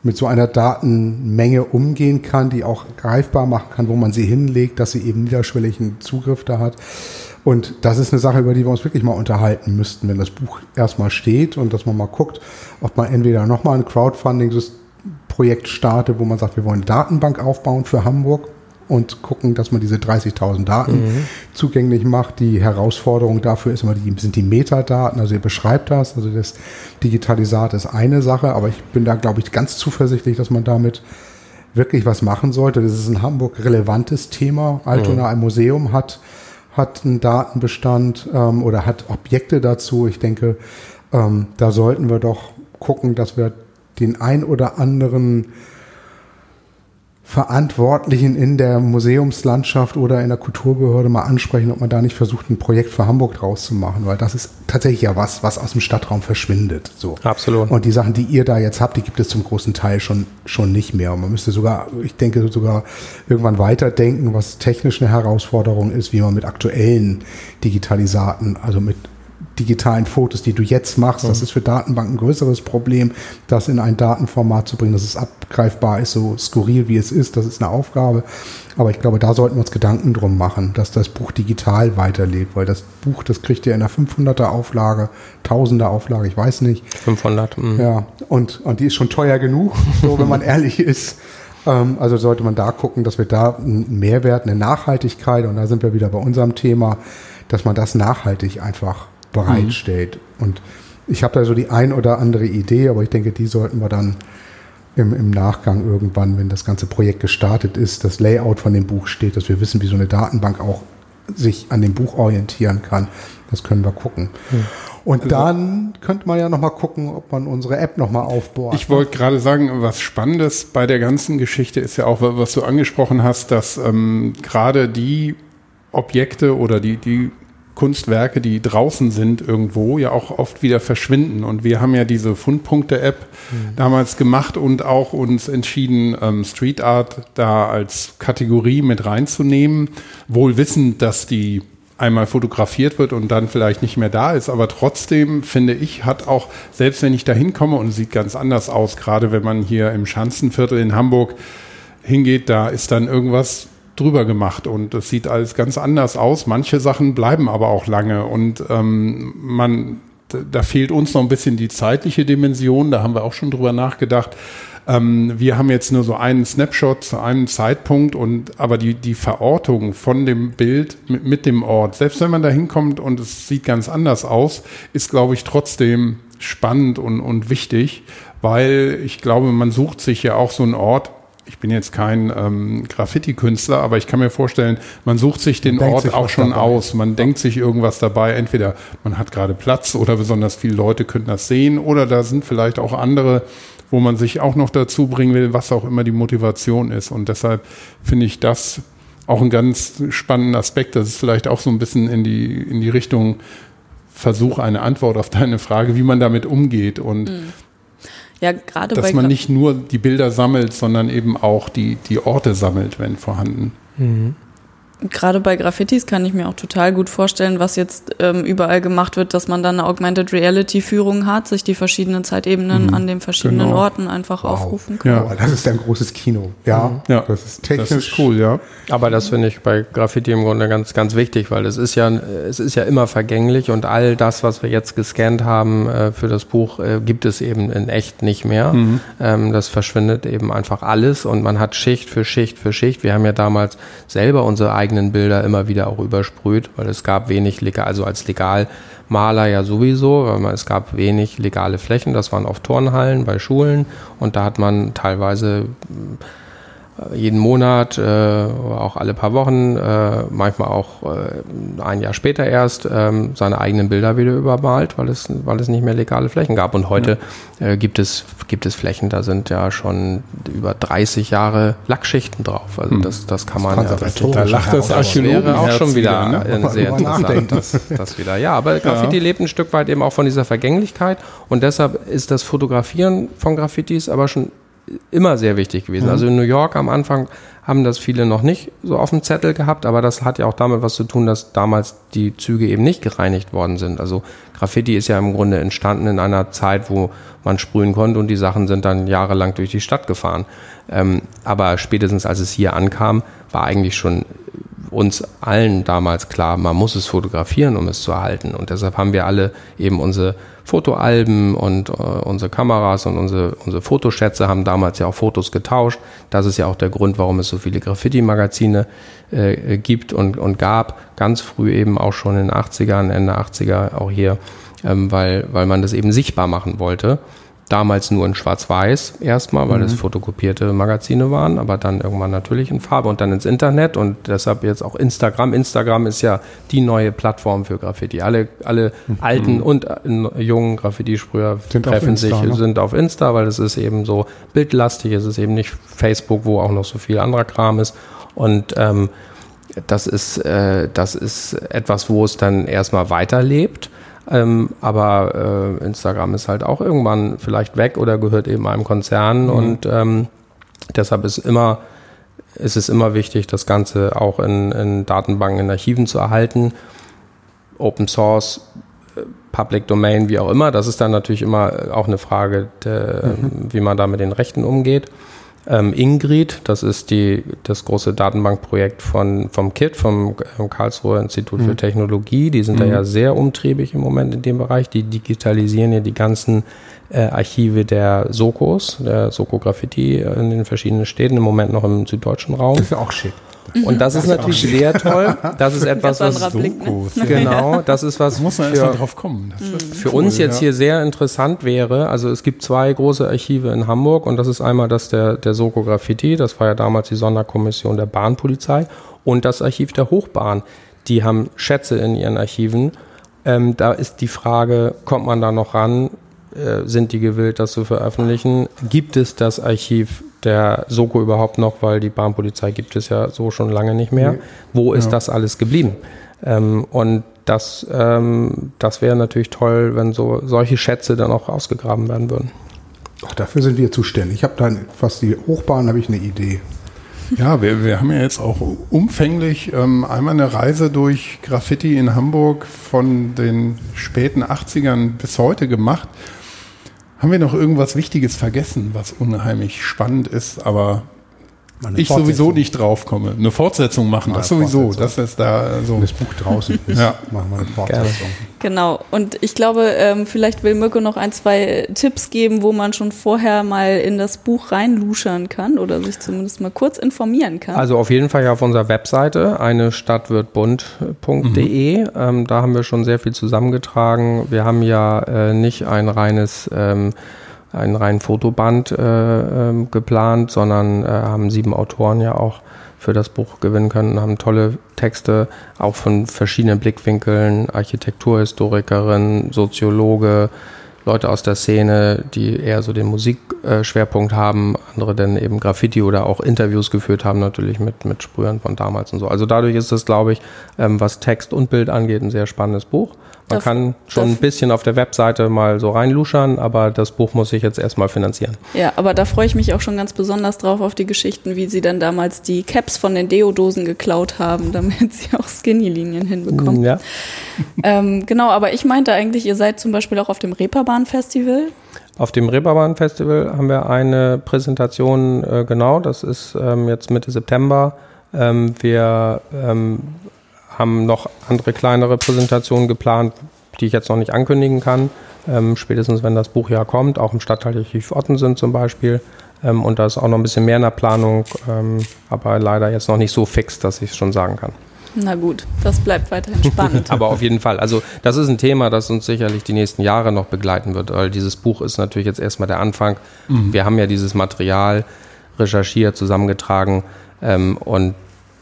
mit so einer Datenmenge umgehen kann, die auch greifbar machen kann, wo man sie hinlegt, dass sie eben niederschwelligen Zugriff da hat. Und das ist eine Sache, über die wir uns wirklich mal unterhalten müssten, wenn das Buch erstmal steht und dass man mal guckt, ob man entweder nochmal ein Crowdfunding-Projekt startet, wo man sagt, wir wollen eine Datenbank aufbauen für Hamburg und gucken, dass man diese 30.000 Daten mhm. zugänglich macht. Die Herausforderung dafür ist immer, die, sind die Metadaten, also ihr beschreibt das, also das Digitalisat ist eine Sache, aber ich bin da, glaube ich, ganz zuversichtlich, dass man damit wirklich was machen sollte. Das ist ein Hamburg relevantes Thema. Altona mhm. ein Museum hat hat einen Datenbestand ähm, oder hat Objekte dazu. Ich denke, ähm, da sollten wir doch gucken, dass wir den ein oder anderen Verantwortlichen in der Museumslandschaft oder in der Kulturbehörde mal ansprechen, ob man da nicht versucht, ein Projekt für Hamburg draus zu machen, weil das ist tatsächlich ja was, was aus dem Stadtraum verschwindet. So. Absolut. Und die Sachen, die ihr da jetzt habt, die gibt es zum großen Teil schon, schon nicht mehr. Und man müsste sogar, ich denke, sogar irgendwann weiterdenken, was technisch eine Herausforderung ist, wie man mit aktuellen Digitalisaten, also mit digitalen Fotos, die du jetzt machst. Das ist für Datenbanken ein größeres Problem, das in ein Datenformat zu bringen, dass es abgreifbar ist, so skurril wie es ist. Das ist eine Aufgabe. Aber ich glaube, da sollten wir uns Gedanken drum machen, dass das Buch digital weiterlebt, weil das Buch, das kriegt ihr in einer 500er Auflage, 1000er Auflage, ich weiß nicht. 500. Mh. Ja, und, und die ist schon teuer genug, so wenn man [LAUGHS] ehrlich ist. Ähm, also sollte man da gucken, dass wir da einen Mehrwert, eine Nachhaltigkeit, und da sind wir wieder bei unserem Thema, dass man das nachhaltig einfach bereitstellt. Mhm. Und ich habe da so die ein oder andere Idee, aber ich denke, die sollten wir dann im, im Nachgang irgendwann, wenn das ganze Projekt gestartet ist, das Layout von dem Buch steht, dass wir wissen, wie so eine Datenbank auch sich an dem Buch orientieren kann. Das können wir gucken. Hm. Und also, dann könnte man ja nochmal gucken, ob man unsere App nochmal aufbohrt. Ich wollte gerade sagen, was Spannendes bei der ganzen Geschichte ist ja auch, was du angesprochen hast, dass ähm, gerade die Objekte oder die, die Kunstwerke, die draußen sind irgendwo, ja auch oft wieder verschwinden. Und wir haben ja diese Fundpunkte-App mhm. damals gemacht und auch uns entschieden, ähm, Street Art da als Kategorie mit reinzunehmen, wohl wissend, dass die einmal fotografiert wird und dann vielleicht nicht mehr da ist. Aber trotzdem finde ich, hat auch, selbst wenn ich da hinkomme und es sieht ganz anders aus, gerade wenn man hier im Schanzenviertel in Hamburg hingeht, da ist dann irgendwas drüber gemacht und es sieht alles ganz anders aus. Manche Sachen bleiben aber auch lange und ähm, man, da fehlt uns noch ein bisschen die zeitliche Dimension. Da haben wir auch schon drüber nachgedacht. Ähm, wir haben jetzt nur so einen Snapshot zu einem Zeitpunkt und aber die, die Verortung von dem Bild mit, mit dem Ort, selbst wenn man da hinkommt und es sieht ganz anders aus, ist, glaube ich, trotzdem spannend und, und wichtig, weil ich glaube, man sucht sich ja auch so einen Ort, ich bin jetzt kein ähm, Graffiti-Künstler, aber ich kann mir vorstellen, man sucht sich den Ort sich auch schon dabei. aus. Man ja. denkt sich irgendwas dabei. Entweder man hat gerade Platz oder besonders viele Leute können das sehen oder da sind vielleicht auch andere, wo man sich auch noch dazu bringen will, was auch immer die Motivation ist. Und deshalb finde ich das auch einen ganz spannenden Aspekt. Das ist vielleicht auch so ein bisschen in die, in die Richtung Versuch, eine Antwort auf deine Frage, wie man damit umgeht. Und mhm ja, gerade Dass man nicht nur die Bilder sammelt, sondern eben auch die, die Orte sammelt, wenn vorhanden. Mhm. Gerade bei Graffitis kann ich mir auch total gut vorstellen, was jetzt ähm, überall gemacht wird, dass man dann eine Augmented Reality Führung hat, sich die verschiedenen Zeitebenen mhm. an den verschiedenen genau. Orten einfach wow. aufrufen kann. Ja, das ist ein großes Kino. Ja, mhm. ja. das ist technisch das ist cool, ja. Aber das finde ich bei Graffiti im Grunde ganz, ganz wichtig, weil es ist ja, es ist ja immer vergänglich und all das, was wir jetzt gescannt haben äh, für das Buch, äh, gibt es eben in echt nicht mehr. Mhm. Ähm, das verschwindet eben einfach alles und man hat Schicht für Schicht für Schicht. Wir haben ja damals selber unsere eigene eigenen Bilder immer wieder auch übersprüht, weil es gab wenig also als Legalmaler ja sowieso, weil es gab wenig legale Flächen, das waren oft Turnhallen bei Schulen und da hat man teilweise jeden Monat, äh, auch alle paar Wochen, äh, manchmal auch äh, ein Jahr später erst, ähm, seine eigenen Bilder wieder übermalt, weil es, weil es nicht mehr legale Flächen gab. Und heute ja. äh, gibt, es, gibt es Flächen, da sind ja schon über 30 Jahre Lackschichten drauf. Also hm. das, das kann man das ja. Da lacht das Archäologen auch schon wieder, wieder ne? sehr interessant. Das, [LAUGHS] das wieder. Ja, aber Graffiti ja. lebt ein Stück weit eben auch von dieser Vergänglichkeit und deshalb ist das Fotografieren von Graffitis aber schon immer sehr wichtig gewesen. Mhm. Also in New York am Anfang haben das viele noch nicht so auf dem Zettel gehabt, aber das hat ja auch damit was zu tun, dass damals die Züge eben nicht gereinigt worden sind. Also Graffiti ist ja im Grunde entstanden in einer Zeit, wo man sprühen konnte und die Sachen sind dann jahrelang durch die Stadt gefahren. Ähm, aber spätestens als es hier ankam, war eigentlich schon uns allen damals klar, man muss es fotografieren, um es zu erhalten. Und deshalb haben wir alle eben unsere Fotoalben und äh, unsere Kameras und unsere, unsere Fotoschätze haben damals ja auch Fotos getauscht. Das ist ja auch der Grund, warum es so viele Graffiti-Magazine äh, gibt und, und gab. Ganz früh eben auch schon in den 80ern, Ende 80er auch hier, ähm, weil, weil man das eben sichtbar machen wollte damals nur in Schwarz-Weiß erstmal, weil mhm. es fotokopierte Magazine waren, aber dann irgendwann natürlich in Farbe und dann ins Internet und deshalb jetzt auch Instagram. Instagram ist ja die neue Plattform für Graffiti. Alle, alle mhm. alten und äh, jungen Graffiti-Sprüher treffen Insta, sich, ne? sind auf Insta, weil es ist eben so bildlastig, es ist eben nicht Facebook, wo auch noch so viel anderer Kram ist und ähm, das ist, äh, das ist etwas, wo es dann erstmal weiterlebt ähm, aber äh, Instagram ist halt auch irgendwann vielleicht weg oder gehört eben einem Konzern mhm. und ähm, deshalb ist immer ist es immer wichtig, das Ganze auch in, in Datenbanken, in Archiven zu erhalten. Open Source, äh, Public Domain, wie auch immer. Das ist dann natürlich immer auch eine Frage, der, mhm. wie man da mit den Rechten umgeht. Ähm, Ingrid, das ist die, das große Datenbankprojekt von, vom KIT, vom ähm, Karlsruher Institut mhm. für Technologie. Die sind mhm. da ja sehr umtriebig im Moment in dem Bereich. Die digitalisieren ja die ganzen äh, Archive der Sokos, der Soko Graffiti in den verschiedenen Städten, im Moment noch im süddeutschen Raum. Das ist ja auch schick. Und das, das ist natürlich sehr toll. Das ist [LAUGHS] etwas, was so ne? groß. Genau, das ist was. Da muss man erst mal drauf kommen. für cool, uns jetzt ja. hier sehr interessant wäre. Also es gibt zwei große Archive in Hamburg und das ist einmal das der, der Soko Graffiti, das war ja damals die Sonderkommission der Bahnpolizei und das Archiv der Hochbahn. Die haben Schätze in ihren Archiven. Ähm, da ist die Frage, kommt man da noch ran? Äh, sind die gewillt, das zu veröffentlichen? Gibt es das Archiv der Soko überhaupt noch, weil die Bahnpolizei gibt es ja so schon lange nicht mehr. Wo ist ja. das alles geblieben? Ähm, und das, ähm, das wäre natürlich toll, wenn so solche Schätze dann auch ausgegraben werden würden. Ach, dafür sind wir zuständig. Ich habe dann, was die Hochbahn, habe ich eine Idee. Ja, wir, wir haben ja jetzt auch umfänglich ähm, einmal eine Reise durch Graffiti in Hamburg von den späten 80ern bis heute gemacht. Haben wir noch irgendwas Wichtiges vergessen, was unheimlich spannend ist, aber ich sowieso nicht drauf komme. Eine Fortsetzung machen, Mal das sowieso. Das ist da so. das Buch draußen ist, ja. machen wir eine Fortsetzung. Genau. Und ich glaube, ähm, vielleicht will Mirko noch ein, zwei Tipps geben, wo man schon vorher mal in das Buch reinluschern kann oder sich zumindest mal kurz informieren kann. Also auf jeden Fall ja auf unserer Webseite, eine Stadt wird bunt.de. Mhm. Ähm, da haben wir schon sehr viel zusammengetragen. Wir haben ja äh, nicht ein reines ähm, einen reinen Fotoband äh, äh, geplant, sondern äh, haben sieben Autoren ja auch für das Buch gewinnen können, haben tolle Texte, auch von verschiedenen Blickwinkeln, Architekturhistorikerin, Soziologe, Leute aus der Szene, die eher so den Musikschwerpunkt haben, andere dann eben Graffiti oder auch Interviews geführt haben, natürlich mit, mit Sprühern von damals und so. Also dadurch ist es, glaube ich, ähm, was Text und Bild angeht, ein sehr spannendes Buch. Man das, kann schon ein bisschen auf der Webseite mal so reinluschern, aber das Buch muss ich jetzt erstmal finanzieren. Ja, aber da freue ich mich auch schon ganz besonders drauf auf die Geschichten, wie sie dann damals die Caps von den Deodosen geklaut haben, [LAUGHS] damit sie auch Skinny-Linien hinbekommen. Ja. Ähm, genau, aber ich meinte eigentlich, ihr seid zum Beispiel auch auf dem Reeperbahn-Festival. Auf dem Reeperbahn-Festival haben wir eine Präsentation, äh, genau, das ist ähm, jetzt Mitte September. Ähm, wir ähm, haben noch andere kleinere Präsentationen geplant, die ich jetzt noch nicht ankündigen kann. Ähm, spätestens wenn das Buch ja kommt, auch im Stadtteilarchiv Ottensen zum Beispiel. Ähm, und da ist auch noch ein bisschen mehr in der Planung, ähm, aber leider jetzt noch nicht so fix, dass ich es schon sagen kann. Na gut, das bleibt weiterhin spannend. [LAUGHS] aber auf jeden Fall. Also das ist ein Thema, das uns sicherlich die nächsten Jahre noch begleiten wird, weil dieses Buch ist natürlich jetzt erstmal der Anfang. Mhm. Wir haben ja dieses Material recherchiert, zusammengetragen ähm, und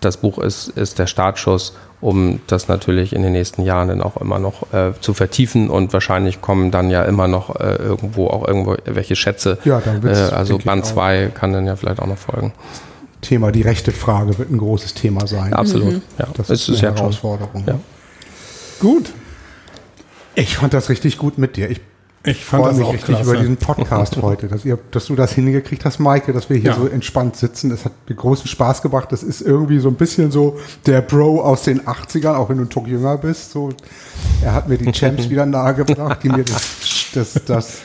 das Buch ist, ist der Startschuss um das natürlich in den nächsten Jahren dann auch immer noch äh, zu vertiefen und wahrscheinlich kommen dann ja immer noch äh, irgendwo auch irgendwo welche Schätze. Ja, dann wird's, äh, also Band 2 kann dann ja vielleicht auch noch folgen. Thema, die rechte Frage wird ein großes Thema sein. Ja, absolut. Mhm. Ja, das ist, ist eine Herausforderung. Ja. Gut. Ich fand das richtig gut mit dir. Ich ich freue mich richtig klasse. über diesen Podcast [LAUGHS] heute, dass, ihr, dass du das hingekriegt hast, Maike, dass wir hier ja. so entspannt sitzen. Das hat mir großen Spaß gebracht. Das ist irgendwie so ein bisschen so der Bro aus den 80ern, auch wenn du ein Tuck jünger bist. So, er hat mir die Champs [LAUGHS] wieder nahegebracht, die mir das, das, das,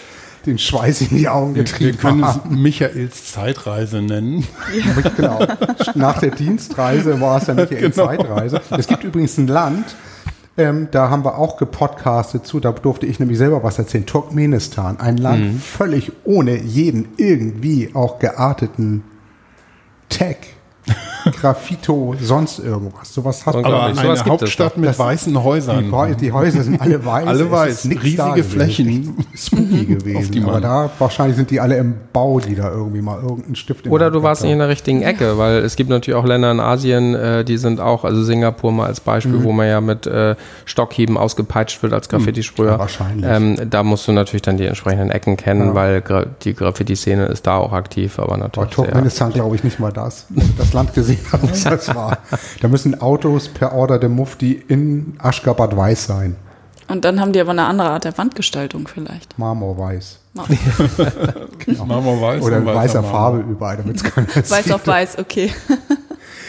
den Schweiß in die Augen getrieben wir können haben. es Michaels Zeitreise nennen. Ja. Genau. Nach der Dienstreise war es ja [LAUGHS] Michaels genau. Zeitreise. Es gibt übrigens ein Land, ähm, da haben wir auch gepodcastet zu, da durfte ich nämlich selber was erzählen. Turkmenistan, ein Land mhm. völlig ohne jeden irgendwie auch gearteten Tag [LAUGHS] Graffito, sonst irgendwas. Sowas hat Aber eine sowas Hauptstadt mit das, weißen Häusern. Die, die, Häuser sind alle [LAUGHS] weiß. alle weiß. Riesige Flächen. Spooky [LAUGHS] gewesen. Aber da wahrscheinlich sind die alle im Bau, die da irgendwie mal irgendeinen Stift in Oder du warst nicht in der richtigen Ecke, weil es gibt natürlich auch Länder in Asien, äh, die sind auch, also Singapur mal als Beispiel, mhm. wo man ja mit äh, Stockhieben ausgepeitscht wird als Graffiti-Sprüher. Ja, wahrscheinlich. Ähm, da musst du natürlich dann die entsprechenden Ecken kennen, ja. weil die Graffiti-Szene ist da auch aktiv, aber natürlich. Aber Turkmenistan glaube ich nicht mal das. Das Land gesehen habe, was das war. Da müssen Autos per Order der Mufti in Aschgabat weiß sein. Und dann haben die aber eine andere Art der Wandgestaltung vielleicht. Marmorweiß. [LAUGHS] genau. Marmorweiß. Oder weißer Marmor. Farbe überall, damit es keiner [LAUGHS] Weiß sieht. auf weiß, okay. [LAUGHS]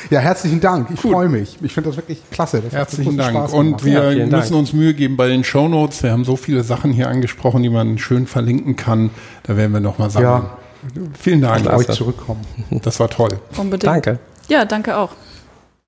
Ja, herzlichen Dank. Ich freue mich. Ich finde das wirklich klasse. Das herzlichen Dank. Und wir ja, müssen Dank. uns Mühe geben bei den Shownotes. Wir haben so viele Sachen hier angesprochen, die man schön verlinken kann. Da werden wir nochmal sagen. Ja. Vielen Dank. Euch zurückkommen. Das war toll. Unbedingt. Danke. Ja, danke auch.